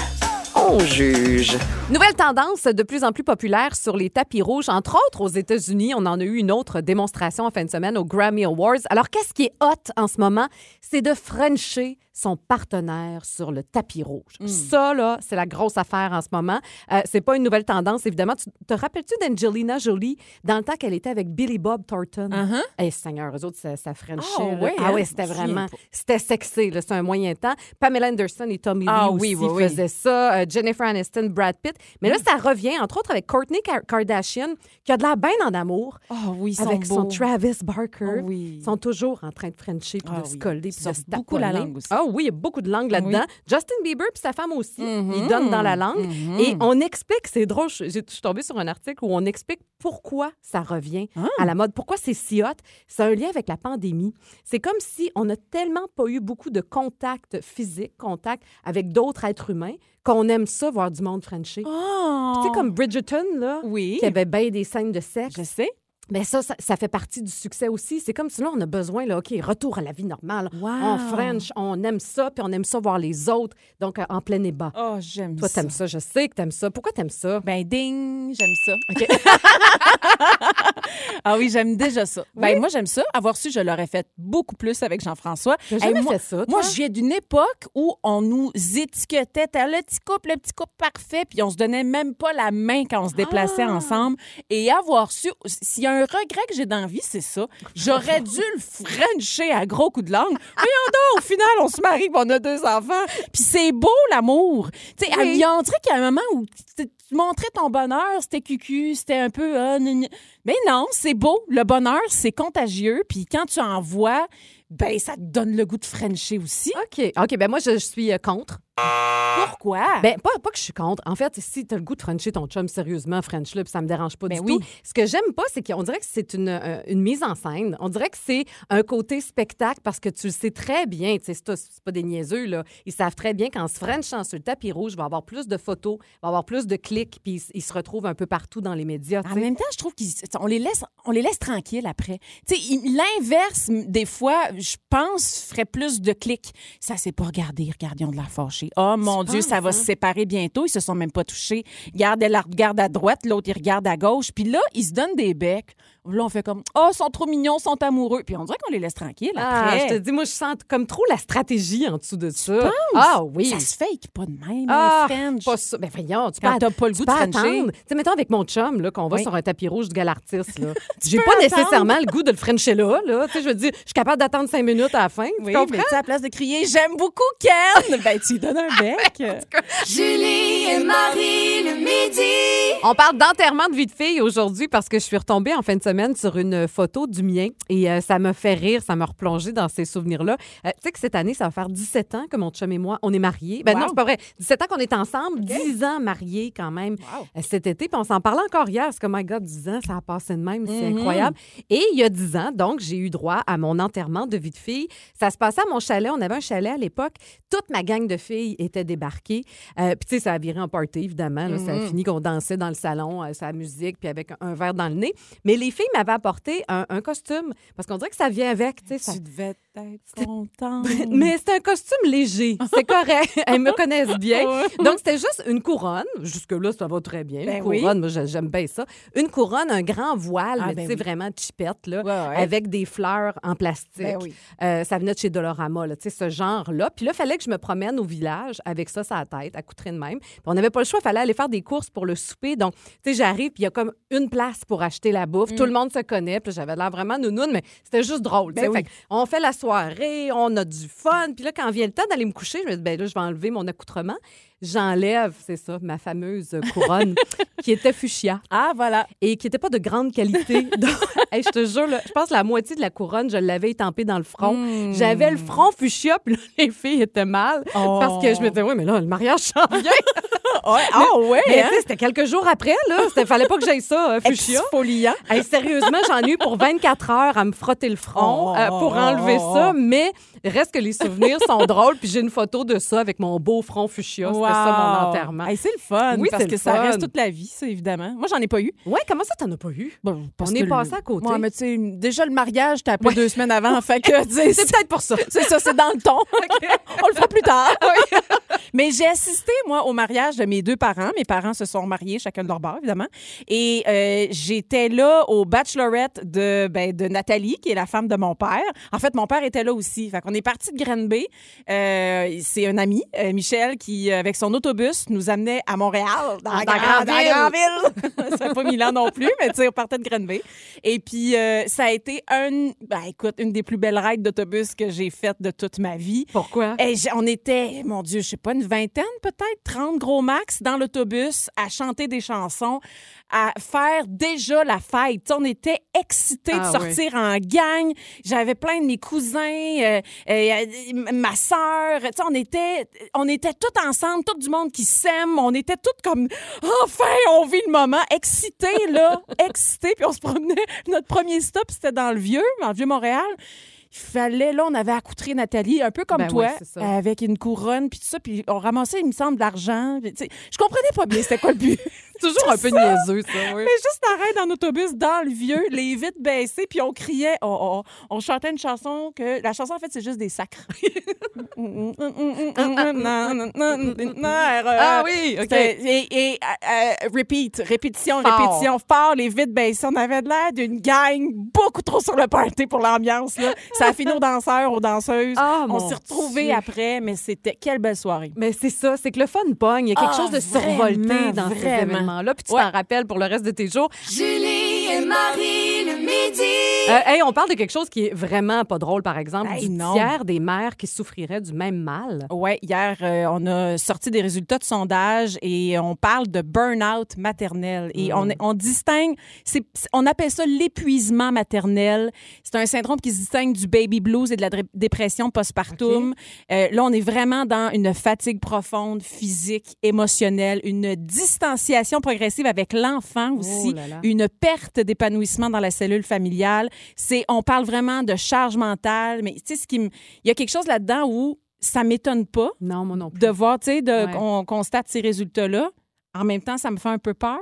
[SPEAKER 7] on juge.
[SPEAKER 4] Nouvelle tendance de plus en plus populaire sur les tapis rouges, entre autres aux États-Unis. On en a eu une autre démonstration en fin de semaine aux Grammy Awards. Alors, qu'est-ce qui est hot en ce moment? C'est de frencher son partenaire sur le tapis rouge. Ça, là, c'est la grosse affaire en ce moment. Euh, c'est pas une nouvelle tendance, évidemment. Tu te rappelles-tu d'Angelina Jolie dans le temps qu'elle était avec Billy Bob Thornton?
[SPEAKER 5] Uh-huh.
[SPEAKER 4] Hey, Seigneur, eux autres, ça, ça frenchait.
[SPEAKER 5] Ah,
[SPEAKER 4] là.
[SPEAKER 5] ouais,
[SPEAKER 4] ah
[SPEAKER 5] hein?
[SPEAKER 4] c'était vraiment... C'était sexy, là. C'est un moyen temps. Pamela Anderson et Tommy
[SPEAKER 5] Ah
[SPEAKER 4] Lee
[SPEAKER 5] oui,
[SPEAKER 4] aussi
[SPEAKER 5] oui, oui.
[SPEAKER 4] faisaient ça. Euh, Jennifer Aniston, Brad Pitt. Mais là, ça revient, entre autres, avec Kourtney Ka- Kardashian, qui a de la bien en amour,
[SPEAKER 5] Oh oui, ils sont
[SPEAKER 4] avec son
[SPEAKER 5] beaux.
[SPEAKER 4] Travis Barker.
[SPEAKER 5] Oh oui.
[SPEAKER 4] Ils sont toujours en train de frencher puis
[SPEAKER 5] Ah
[SPEAKER 4] de se
[SPEAKER 5] oui.
[SPEAKER 4] coller
[SPEAKER 5] Ils
[SPEAKER 4] puis de se
[SPEAKER 5] beaucoup la langue aussi.
[SPEAKER 4] Ah oui, il y a beaucoup de langue là-dedans. Justin Bieber puis sa femme aussi,
[SPEAKER 5] Mhm.
[SPEAKER 4] ils donnent dans la langue.
[SPEAKER 5] Mhm.
[SPEAKER 4] Et on explique, c'est drôle, je, je suis tombée sur un article où on explique pourquoi ça revient
[SPEAKER 5] Ah.
[SPEAKER 4] à la mode, pourquoi c'est si hot. C'est un lien avec la pandémie. C'est comme si on n'a tellement pas eu beaucoup de contact physique, contact avec d'autres êtres humains, qu'on aime ça, voir du monde.
[SPEAKER 5] Oh.
[SPEAKER 4] Tu sais, comme Bridgerton, là,
[SPEAKER 5] Oui.
[SPEAKER 4] qui avait bien des scènes de sexe.
[SPEAKER 5] Je sais.
[SPEAKER 4] Mais ça, ça, ça fait partie du succès aussi. C'est comme si là, on a besoin, là, OK, retour à la vie normale.
[SPEAKER 5] Wow.
[SPEAKER 4] On French, on aime ça, puis on aime ça voir les autres. Donc, euh, en plein ébat.
[SPEAKER 5] Oh, j'aime
[SPEAKER 4] Toi,
[SPEAKER 5] ça.
[SPEAKER 4] t'aimes ça. Je sais que t'aimes ça. Pourquoi t'aimes ça?
[SPEAKER 5] Ben, ding, j'aime ça. *laughs* ah oui, j'aime déjà ça. Ben, moi, j'aime ça. Avoir su, je l'aurais fait beaucoup plus avec Jean-François.
[SPEAKER 4] Jamais
[SPEAKER 5] moi,
[SPEAKER 4] fait ça, toi?
[SPEAKER 5] Moi, je viens d'une époque où on nous étiquetait. T'as le petit couple, le petit couple parfait, puis on se donnait même pas la main quand on se déplaçait
[SPEAKER 4] Ah!
[SPEAKER 5] ensemble. Et avoir su, s'il y a un regret que j'ai dans la vie, c'est ça. J'aurais dû le frencher à gros coups de langue. Voyons donc, au final, on se marie, puis on a deux enfants. Puis c'est beau, l'amour. Tu sais,
[SPEAKER 4] Oui.
[SPEAKER 5] il y a- on dirait qu'il y a un moment où tu montrais ton bonheur, c'était cucu, c'était un peu... ah. Mais non, c'est beau. Le bonheur, c'est contagieux. Puis quand tu en vois, ben ça te donne le goût de frencher aussi.
[SPEAKER 4] OK. OK, ben moi, je, je suis euh, contre.
[SPEAKER 5] Pourquoi?
[SPEAKER 4] Ben, pas, pas que je suis contre. En fait, si t'as le goût de frencher ton chum sérieusement, French-le, puis ça me dérange pas
[SPEAKER 5] Ben
[SPEAKER 4] du
[SPEAKER 5] oui.
[SPEAKER 4] tout. Ce que j'aime pas, c'est qu'on dirait que c'est une, euh, une mise en scène. On dirait que c'est un côté spectacle parce que tu le sais très bien. Tu sais, c'est pas- c'est pas des niaiseux, là. Ils savent très bien qu'en se frenchant sur le tapis rouge, il va avoir plus de photos, il va avoir plus de clics, puis ils, ils se retrouvent un peu partout dans les médias.
[SPEAKER 5] En même temps, je trouve qu'on les laisse, on les laisse tranquilles après. Tu sais, l'inverse, des fois, je pense, ferait plus de clics. Ça s'est pas regardé, regarde, ils ont de la Oh mon Dieu, ça va se séparer bientôt. Ils se sont même pas touchés. Regarde, elle regarde à droite, l'autre, il regarde à gauche. Puis là, ils se donnent des becs. Là, on fait comme, oh, ils sont trop mignons, ils sont amoureux. Puis on dirait qu'on les laisse tranquilles
[SPEAKER 4] Ah,
[SPEAKER 5] après.
[SPEAKER 4] je te dis, moi, je sens comme trop la stratégie en dessous de ça.
[SPEAKER 5] penses?
[SPEAKER 4] Ah oui.
[SPEAKER 5] Ça se fake pas de même,
[SPEAKER 4] Ah,
[SPEAKER 5] les French.
[SPEAKER 4] Pas ça. Ben voyons, tu
[SPEAKER 5] Quand
[SPEAKER 4] peux,
[SPEAKER 5] t'as pas le
[SPEAKER 4] tu
[SPEAKER 5] goût de Frencher.
[SPEAKER 4] Tu sais, mettons avec mon chum, là, qu'on va
[SPEAKER 5] Oui.
[SPEAKER 4] sur un tapis rouge du Galartiste, là. *laughs* J'ai pas
[SPEAKER 5] attendre.
[SPEAKER 4] nécessairement le goût de le Frencher là, là. Tu sais, je veux dire, je suis capable d'attendre cinq minutes à la fin. Tu
[SPEAKER 5] Oui,
[SPEAKER 4] comprends?
[SPEAKER 5] mais tu sais, à la place de crier « J'aime beaucoup Ken », ben tu lui donnes un *laughs* bec.
[SPEAKER 2] Julie et Marie le midi.
[SPEAKER 4] On parle d'enterrement de vie de fille aujourd'hui parce que je suis retombée en fin de semaine semaine sur une photo du mien et euh, ça m'a fait rire, ça m'a replongé dans ces souvenirs-là. Euh, tu sais que cette année, ça va faire 17 ans que mon chum et moi, on est mariés. Ben
[SPEAKER 5] Wow.
[SPEAKER 4] non, c'est pas vrai. 17 ans qu'on est ensemble, 10 ans mariés quand même
[SPEAKER 5] Wow.
[SPEAKER 4] euh, cet été. Puis on s'en parlait encore hier. C'est comme, my God, 10 ans, ça a passé de même. C'est
[SPEAKER 5] Mhm.
[SPEAKER 4] incroyable. Et il y a 10 ans, donc, j'ai eu droit à mon enterrement de vie de fille. Ça se passait à mon chalet. On avait un chalet à l'époque. Toute ma gang de filles était débarquée. Euh, puis, tu sais, ça a viré en party, évidemment. là. Ça a fini qu'on dansait dans le salon, sa musique, puis avec un verre dans le nez. Mais les filles m'avaient apporté un, costume parce qu'on dirait que ça vient avec. tu sais, ça-
[SPEAKER 5] contente. *laughs*
[SPEAKER 4] mais c'est un costume léger. C'est correct. *laughs* Elles me connaissent bien. Donc, c'était juste une couronne. Jusque-là, ça va très bien.
[SPEAKER 5] Ben
[SPEAKER 4] une
[SPEAKER 5] oui.
[SPEAKER 4] couronne, moi, j'ai- j'aime bien ça. Une couronne, un grand voile,
[SPEAKER 5] Ah,
[SPEAKER 4] mais
[SPEAKER 5] ben
[SPEAKER 4] tu sais,
[SPEAKER 5] oui.
[SPEAKER 4] vraiment chipette, là,
[SPEAKER 5] Ouais, ouais.
[SPEAKER 4] avec des fleurs en plastique.
[SPEAKER 5] Ben oui.
[SPEAKER 4] Euh, ça venait de chez Dolorama, là, tu sais, ce genre-là. Puis là, il fallait que je me promène au village avec ça sur la tête, à coutrer de même. Puis on n'avait pas le choix, il fallait aller faire des courses pour le souper. Donc, tu sais, j'arrive, puis il y a comme une place pour acheter la bouffe. Tout le monde se connaît, puis j'avais l'air vraiment nounoune, mais c'était juste drôle.
[SPEAKER 5] Mm. Ben.
[SPEAKER 4] Fait on fait la soirée, on a du fun. Puis là, quand vient le temps d'aller me coucher, je me dis, ben là, je vais enlever mon accoutrement. J'enlève, c'est ça, ma fameuse couronne *laughs* qui était fuchsia
[SPEAKER 5] Ah, voilà.
[SPEAKER 4] et qui n'était pas de grande qualité. *laughs* Donc, hey, je te jure, là, je pense que la moitié de la couronne, je l'avais étampée dans le front.
[SPEAKER 5] Hmm.
[SPEAKER 4] J'avais le front fuchsia, puis là, les filles étaient mal.
[SPEAKER 5] Oh.
[SPEAKER 4] Parce que je me disais, oui, mais là, le mariage s'en *laughs* vient.
[SPEAKER 5] Ouais. Ah, ouais.
[SPEAKER 4] Mais
[SPEAKER 5] hein?
[SPEAKER 4] tu sais, c'était quelques jours après, là. C'était- fallait pas que j'aille ça, euh, fuchsia.
[SPEAKER 5] Exfoliant.
[SPEAKER 4] Hey, sérieusement, j'en ai eu pour 24 heures à me frotter le front
[SPEAKER 5] Oh,
[SPEAKER 4] euh, pour
[SPEAKER 5] oh,
[SPEAKER 4] enlever
[SPEAKER 5] oh,
[SPEAKER 4] ça,
[SPEAKER 5] oh.
[SPEAKER 4] mais reste que les souvenirs sont *laughs* drôles. Puis j'ai une photo de ça avec mon beau front fuchsia. C'était ça mon enterrement.
[SPEAKER 5] Hey, c'est le fun.
[SPEAKER 4] Oui,
[SPEAKER 5] parce que ça reste toute la vie, ça, évidemment. Moi, j'en ai pas eu.
[SPEAKER 4] Ouais, comment ça, t'en as pas eu?
[SPEAKER 5] parce
[SPEAKER 4] On est passé
[SPEAKER 5] le-
[SPEAKER 4] à côté.
[SPEAKER 5] Ouais, mais tu sais, déjà, le mariage, t'as appelé deux semaines avant. fait que, *laughs*
[SPEAKER 4] C'est peut-être pour ça.
[SPEAKER 5] C'est ça, c'est dans le ton. *laughs* On le fera plus tard. Mais j'ai assisté, moi, au mariage de mes deux parents. Mes parents se sont mariés, chacun de leur bord, évidemment. Et euh, j'étais là au bachelorette de, ben, de Nathalie, qui est la femme de mon père. En fait, mon père était là aussi. Fait qu'on est parti de Granby. Euh, c'est un ami, euh, Michel, qui, avec son autobus, nous amenait à Montréal, dans, la, grande,
[SPEAKER 4] grande
[SPEAKER 5] grande ville. *laughs* Ça pas mille ans non plus, mais tu sais, on partait de Granby. Et puis, euh, ça a été un, ben, écoute, une des plus belles rides d'autobus que j'ai faites de toute ma vie.
[SPEAKER 4] Pourquoi?
[SPEAKER 5] Et on était, mon Dieu, je sais pas, une vingtaine peut-être, 30 gros max dans l'autobus à chanter des chansons, à faire déjà la fête. On était excités
[SPEAKER 4] Ah
[SPEAKER 5] de sortir en gang. J'avais plein de mes cousins, euh, euh, ma sœur. On était, on était tous ensemble, tout du monde qui s'aime. On était tous comme, enfin, on vit le moment. Excités, là, *laughs* excités. Puis on se promenait. Notre premier stop, c'était dans le Vieux, dans le Vieux-Montréal. Il fallait, là, on avait accoutré Nathalie, un peu comme
[SPEAKER 4] Ben
[SPEAKER 5] toi, avec une couronne, puis tout ça, puis on ramassait, il me semble, de l'argent. Je comprenais pas bien c'était quoi le but. *laughs*
[SPEAKER 4] toujours un peu niaiseux, ça, oui.
[SPEAKER 5] Mais juste arrête dans l'autobus, dans le vieux, les vitres baissées, puis on criait, on, on- on chantait une chanson que. La chanson, en fait, c'est juste des sacres. *laughs*
[SPEAKER 4] Ah oui, OK.
[SPEAKER 5] Et, et, euh, euh, repeat, répétition,
[SPEAKER 4] Fort.
[SPEAKER 5] répétition, fort, les vitres baissées. On avait de l'air d'une gang beaucoup trop sur le party pour l'ambiance. là. Ça a fini aux danseurs, aux danseuses.
[SPEAKER 4] Ah,
[SPEAKER 5] on s'est retrouvés
[SPEAKER 4] Dieu.
[SPEAKER 5] après, mais c'était quelle belle soirée.
[SPEAKER 4] Mais c'est ça, c'est que le fun pogne. Il y a quelque
[SPEAKER 5] Ah,
[SPEAKER 4] chose de survolté dans
[SPEAKER 5] vraiment.
[SPEAKER 4] Événements-là. Puis tu
[SPEAKER 5] Ouais.
[SPEAKER 4] t'en rappelles pour le reste de tes jours.
[SPEAKER 2] Julie et Marie le midi.
[SPEAKER 4] Euh, hey, on parle de quelque chose qui est vraiment pas drôle, par exemple,
[SPEAKER 5] Hey,
[SPEAKER 4] du
[SPEAKER 5] non.
[SPEAKER 4] tiers des mères qui souffriraient du même mal.
[SPEAKER 5] Oui, hier, euh, on a sorti des résultats de sondage et on parle de burn-out maternel. Et on, on distingue, on appelle ça l'épuisement maternel. C'est un syndrome qui se distingue du baby blues et de la dé- dépression postpartum. Euh, là, on est vraiment dans une fatigue profonde, physique, émotionnelle, une distanciation progressive avec l'enfant aussi,
[SPEAKER 4] Oh là là.
[SPEAKER 5] une perte d'épanouissement dans la cellule familiale. C'est, on parle vraiment de charge mentale, mais tu sais, ce qui me- il y a quelque chose là-dedans où ça m'étonne pas
[SPEAKER 4] Non, moi non plus.
[SPEAKER 5] de voir, tu sais,
[SPEAKER 4] Ouais.
[SPEAKER 5] qu'on constate ces résultats-là. En même temps, ça me fait un peu peur.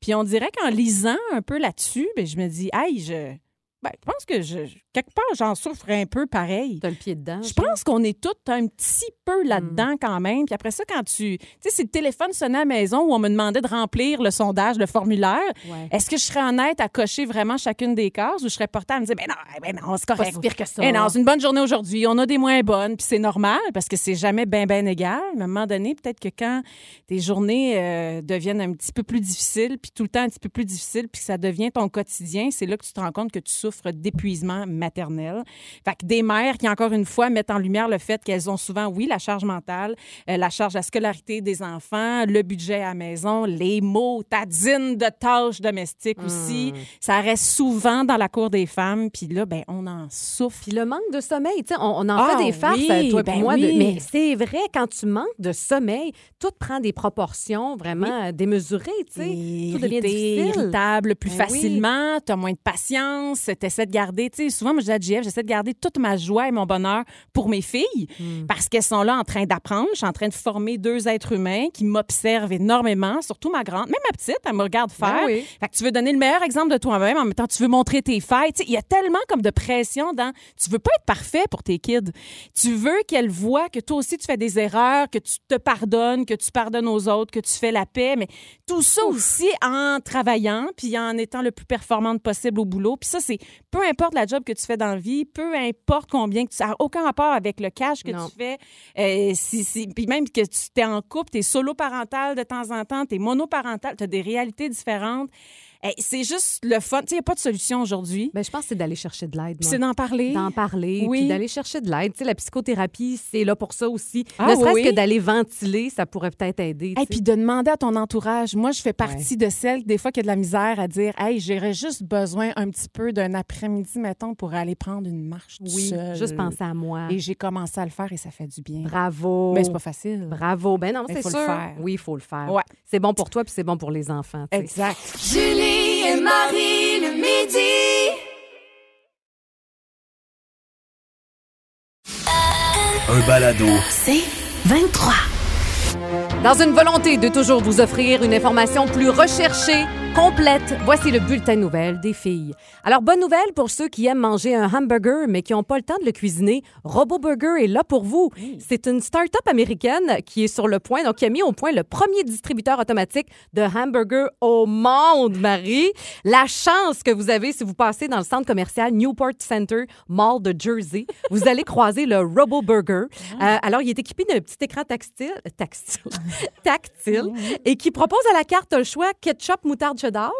[SPEAKER 5] Puis on dirait qu'en lisant un peu là-dessus, ben, je me dis, hey, je, ben, je pense que je, quelque part, j'en souffre un peu pareil.
[SPEAKER 4] T'as le pied dedans.
[SPEAKER 5] Je pense qu'on est tous un petit peu là-dedans quand même. Puis après ça, quand tu. Tu sais, si le téléphone sonnait à la maison où on me demandait de remplir le sondage, le formulaire,
[SPEAKER 4] Ouais.
[SPEAKER 5] est-ce que je serais honnête à cocher vraiment chacune des cases ou je serais portée à me dire, ben non, ben non, c'est correct.
[SPEAKER 4] pire que ça.
[SPEAKER 5] Eh non, c'est une bonne journée aujourd'hui. On a des moins bonnes, puis c'est normal parce que c'est jamais bien, bien égal. Mais à un moment donné, peut-être que quand tes journées euh, deviennent un petit peu plus difficiles, puis tout le temps un petit peu plus difficiles, puis que ça devient ton quotidien, c'est là que tu te rends compte que tu souffres souffrent d'épuisement maternel. Fait que des mères qui, encore une fois, mettent en lumière le fait qu'elles ont souvent, oui, la charge mentale, euh, la charge de la scolarité des enfants, le budget à la maison, les mots, tadines de tâches domestiques aussi. Ça reste souvent dans la cour des femmes. Puis là, ben, on en souffre.
[SPEAKER 4] Puis le manque de sommeil, tu sais, on, on en
[SPEAKER 5] Ah,
[SPEAKER 4] fait des farces,
[SPEAKER 5] oui,
[SPEAKER 4] toi et
[SPEAKER 5] ben
[SPEAKER 4] moi, de- mais c'est vrai, quand tu manques de sommeil, tout prend des proportions vraiment démesurées, tu sais. Tout devient difficile.
[SPEAKER 5] irritable plus
[SPEAKER 4] Ben
[SPEAKER 5] facilement, tu as moins de patience, tu essaies de garder, tu sais, souvent, moi, je dis à JF, j'essaie de garder toute ma joie et mon bonheur pour mes filles
[SPEAKER 4] Hmm.
[SPEAKER 5] parce qu'elles sont là en train d'apprendre. Je suis en train de former deux êtres humains qui m'observent énormément, surtout ma grande, même ma petite, elle me regarde faire.
[SPEAKER 4] Ben oui.
[SPEAKER 5] Fait que tu veux donner le meilleur exemple de toi-même, en même temps, tu veux montrer tes failles. Il y a tellement comme de pression dans. Tu veux pas être parfait pour tes kids. Tu veux qu'elles voient que toi aussi, tu fais des erreurs, que tu te pardonnes, que tu pardonnes aux autres, que tu fais la paix. Mais tout ça aussi en travaillant, puis en étant le plus performante possible au boulot. Puis ça, c'est peu importe la job que tu fais dans la vie, peu importe combien que tu. Ça n'a aucun rapport avec le cash que
[SPEAKER 4] Non.
[SPEAKER 5] tu fais. Euh, si, si- puis même que tu es en couple, tu es solo-parental de temps en temps, tu es monoparental, tu as des réalités différentes. C'est juste le fun. Il n'y a pas de solution aujourd'hui.
[SPEAKER 4] Ben, je pense que c'est d'aller chercher de l'aide.
[SPEAKER 5] C'est d'en parler.
[SPEAKER 4] D'en parler,
[SPEAKER 5] Oui.
[SPEAKER 4] puis d'aller chercher de l'aide. Tu sais, la psychothérapie, c'est là pour ça aussi.
[SPEAKER 5] Ah,
[SPEAKER 4] ne serait-ce
[SPEAKER 5] oui,
[SPEAKER 4] que d'aller ventiler, ça pourrait peut-être aider.
[SPEAKER 5] Et puis de demander à ton entourage. Moi, je fais partie de celles, des fois, qui a de la misère à dire Hey, j'aurais juste besoin un petit peu d'un après-midi, mettons, pour aller prendre une marche
[SPEAKER 4] oui,
[SPEAKER 5] seul.
[SPEAKER 4] juste penser à moi.
[SPEAKER 5] Et j'ai commencé à le faire et ça fait du bien.
[SPEAKER 4] Bravo.
[SPEAKER 5] Mais c'est pas facile.
[SPEAKER 4] Bravo. Ben non, c'est
[SPEAKER 5] faut le
[SPEAKER 4] sûr.
[SPEAKER 5] faire.
[SPEAKER 4] Oui, il faut le faire.
[SPEAKER 5] Ouais.
[SPEAKER 4] C'est bon pour toi, puis c'est bon pour les enfants.
[SPEAKER 5] Exact.
[SPEAKER 2] Julie et Marie le midi.
[SPEAKER 1] Un balado.
[SPEAKER 2] C'est 23.
[SPEAKER 4] Dans une volonté de toujours vous offrir une information plus recherchée, complète, voici le bulletin nouvelle des filles. Alors, bonne nouvelle pour ceux qui aiment manger un hamburger, mais qui n'ont pas le temps de le cuisiner. Robo Burger est là pour vous. C'est une start-up américaine qui est sur le point, donc qui a mis au point le premier distributeur automatique de hamburgers au monde, Marie. La chance que vous avez si vous passez dans le centre commercial Newport Center Mall de Jersey, vous allez croiser le Robo Burger. Euh, alors, il est équipé d'un petit écran tactile, tactile, *laughs* tactile et qui propose à la carte le choix ketchup, moutarde, cheddar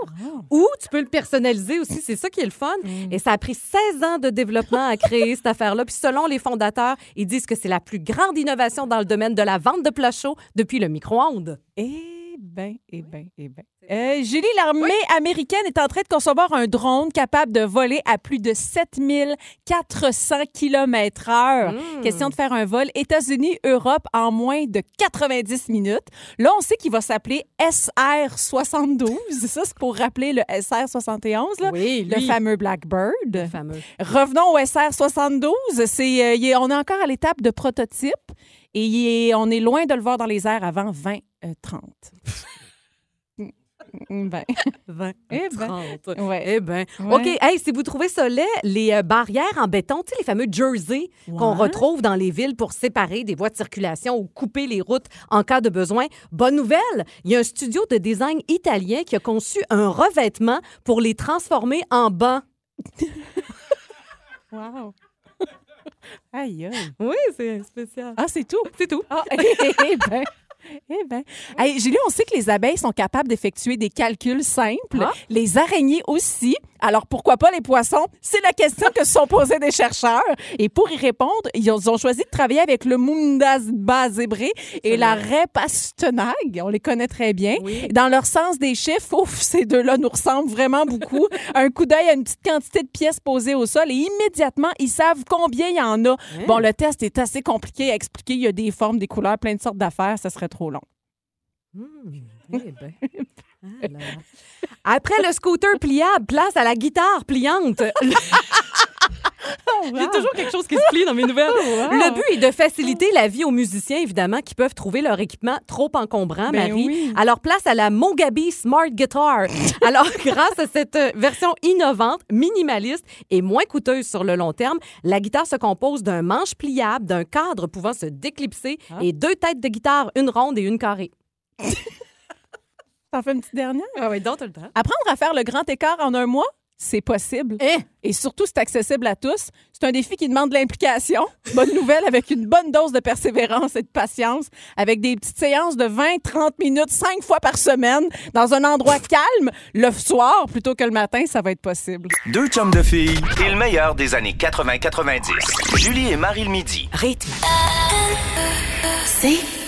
[SPEAKER 4] ou tu peux le personnaliser aussi. C'est ça qui est le fun. Et ça a pris 16 ans de développement à créer cette affaire-là. Puis selon les fondateurs, ils disent que c'est la plus grande innovation dans le domaine de la vente de plats chauds depuis le micro-ondes.
[SPEAKER 5] Eh bien, eh bien, eh bien. Euh, Julie, l'armée américaine est en train de concevoir un drone capable de voler à plus de 7400 km heure. Question de faire un vol États-Unis-Europe en moins de 90 minutes. Là, on sait qu'il va s'appeler SR-72. Ça, c'est pour rappeler le SR-71, là,
[SPEAKER 4] Oui,
[SPEAKER 5] le fameux Blackbird.
[SPEAKER 4] Le fameux.
[SPEAKER 5] Revenons au SR-72. C'est, euh, on est encore à l'étape de prototype et on est loin de le voir dans les airs avant 2030. 20.
[SPEAKER 4] 20,
[SPEAKER 5] Eh ben.
[SPEAKER 4] 30.
[SPEAKER 5] Ouais.
[SPEAKER 4] Eh bien.
[SPEAKER 5] Ouais.
[SPEAKER 4] OK. Hey, si vous trouvez ça laid, les euh, barrières en béton, tu sais, les fameux jerseys qu'on retrouve dans les villes pour séparer des voies de circulation ou couper les routes en cas de besoin. Bonne nouvelle, il y a un studio de design italien qui a conçu un revêtement pour les transformer en bancs. *laughs*
[SPEAKER 5] Wow. Aïe, aïe.
[SPEAKER 4] Oui, c'est spécial.
[SPEAKER 5] Ah, c'est tout?
[SPEAKER 4] C'est tout.
[SPEAKER 5] Ah, *laughs* eh ben. *laughs* Eh ben. Hey, Julie, on sait que les abeilles sont capables d'effectuer des calculs simples.
[SPEAKER 4] Ah.
[SPEAKER 5] Les araignées aussi. Alors, pourquoi pas les poissons? C'est la question que se sont posées des chercheurs. Et pour y répondre, ils ont, choisi de travailler avec le Mundasba zébré et la raie pastenag. On les connaît très bien.
[SPEAKER 4] Oui.
[SPEAKER 5] Dans leur sens des chiffres, ouf, ces deux-là nous ressemblent vraiment beaucoup. *laughs* Un coup d'œil à une petite quantité de pièces posées au sol et immédiatement, ils savent combien il y en a. Bon, le test est assez compliqué à expliquer. Il y a des formes, des couleurs, plein de sortes d'affaires. Ça serait trop long.
[SPEAKER 4] Hmm, eh ben. *laughs* Ah là là. Après le scooter pliable, place à la guitare pliante. *laughs* Il y a toujours quelque chose qui se plie dans mes nouvelles. Le but est de faciliter la vie aux musiciens, évidemment, qui peuvent trouver leur équipement trop encombrant,
[SPEAKER 5] Ben
[SPEAKER 4] Marie.
[SPEAKER 5] oui.
[SPEAKER 4] Alors, place à la Mogabi Smart Guitar. *laughs* Alors, grâce à cette euh, version innovante, minimaliste et moins coûteuse sur le long terme, la guitare se compose d'un manche pliable, d'un cadre pouvant se déclipser et deux têtes de guitare, une ronde et une carrée. *laughs*
[SPEAKER 5] T'en fais une petite dernière?
[SPEAKER 4] Ah oui, donc, le temps.
[SPEAKER 5] Apprendre à faire le grand écart en un mois, c'est possible.
[SPEAKER 4] Eh!
[SPEAKER 5] Et surtout, c'est accessible à tous. C'est un défi qui demande de l'implication. Bonne nouvelle, avec une bonne dose de persévérance et de patience, avec des petites séances de 20-30 minutes, cinq fois par semaine, dans un endroit calme, le soir plutôt que le matin, ça va être possible.
[SPEAKER 3] Deux chums de filles et le meilleur des années 80-90. Julie et Marie le midi.
[SPEAKER 2] Rythme. C'est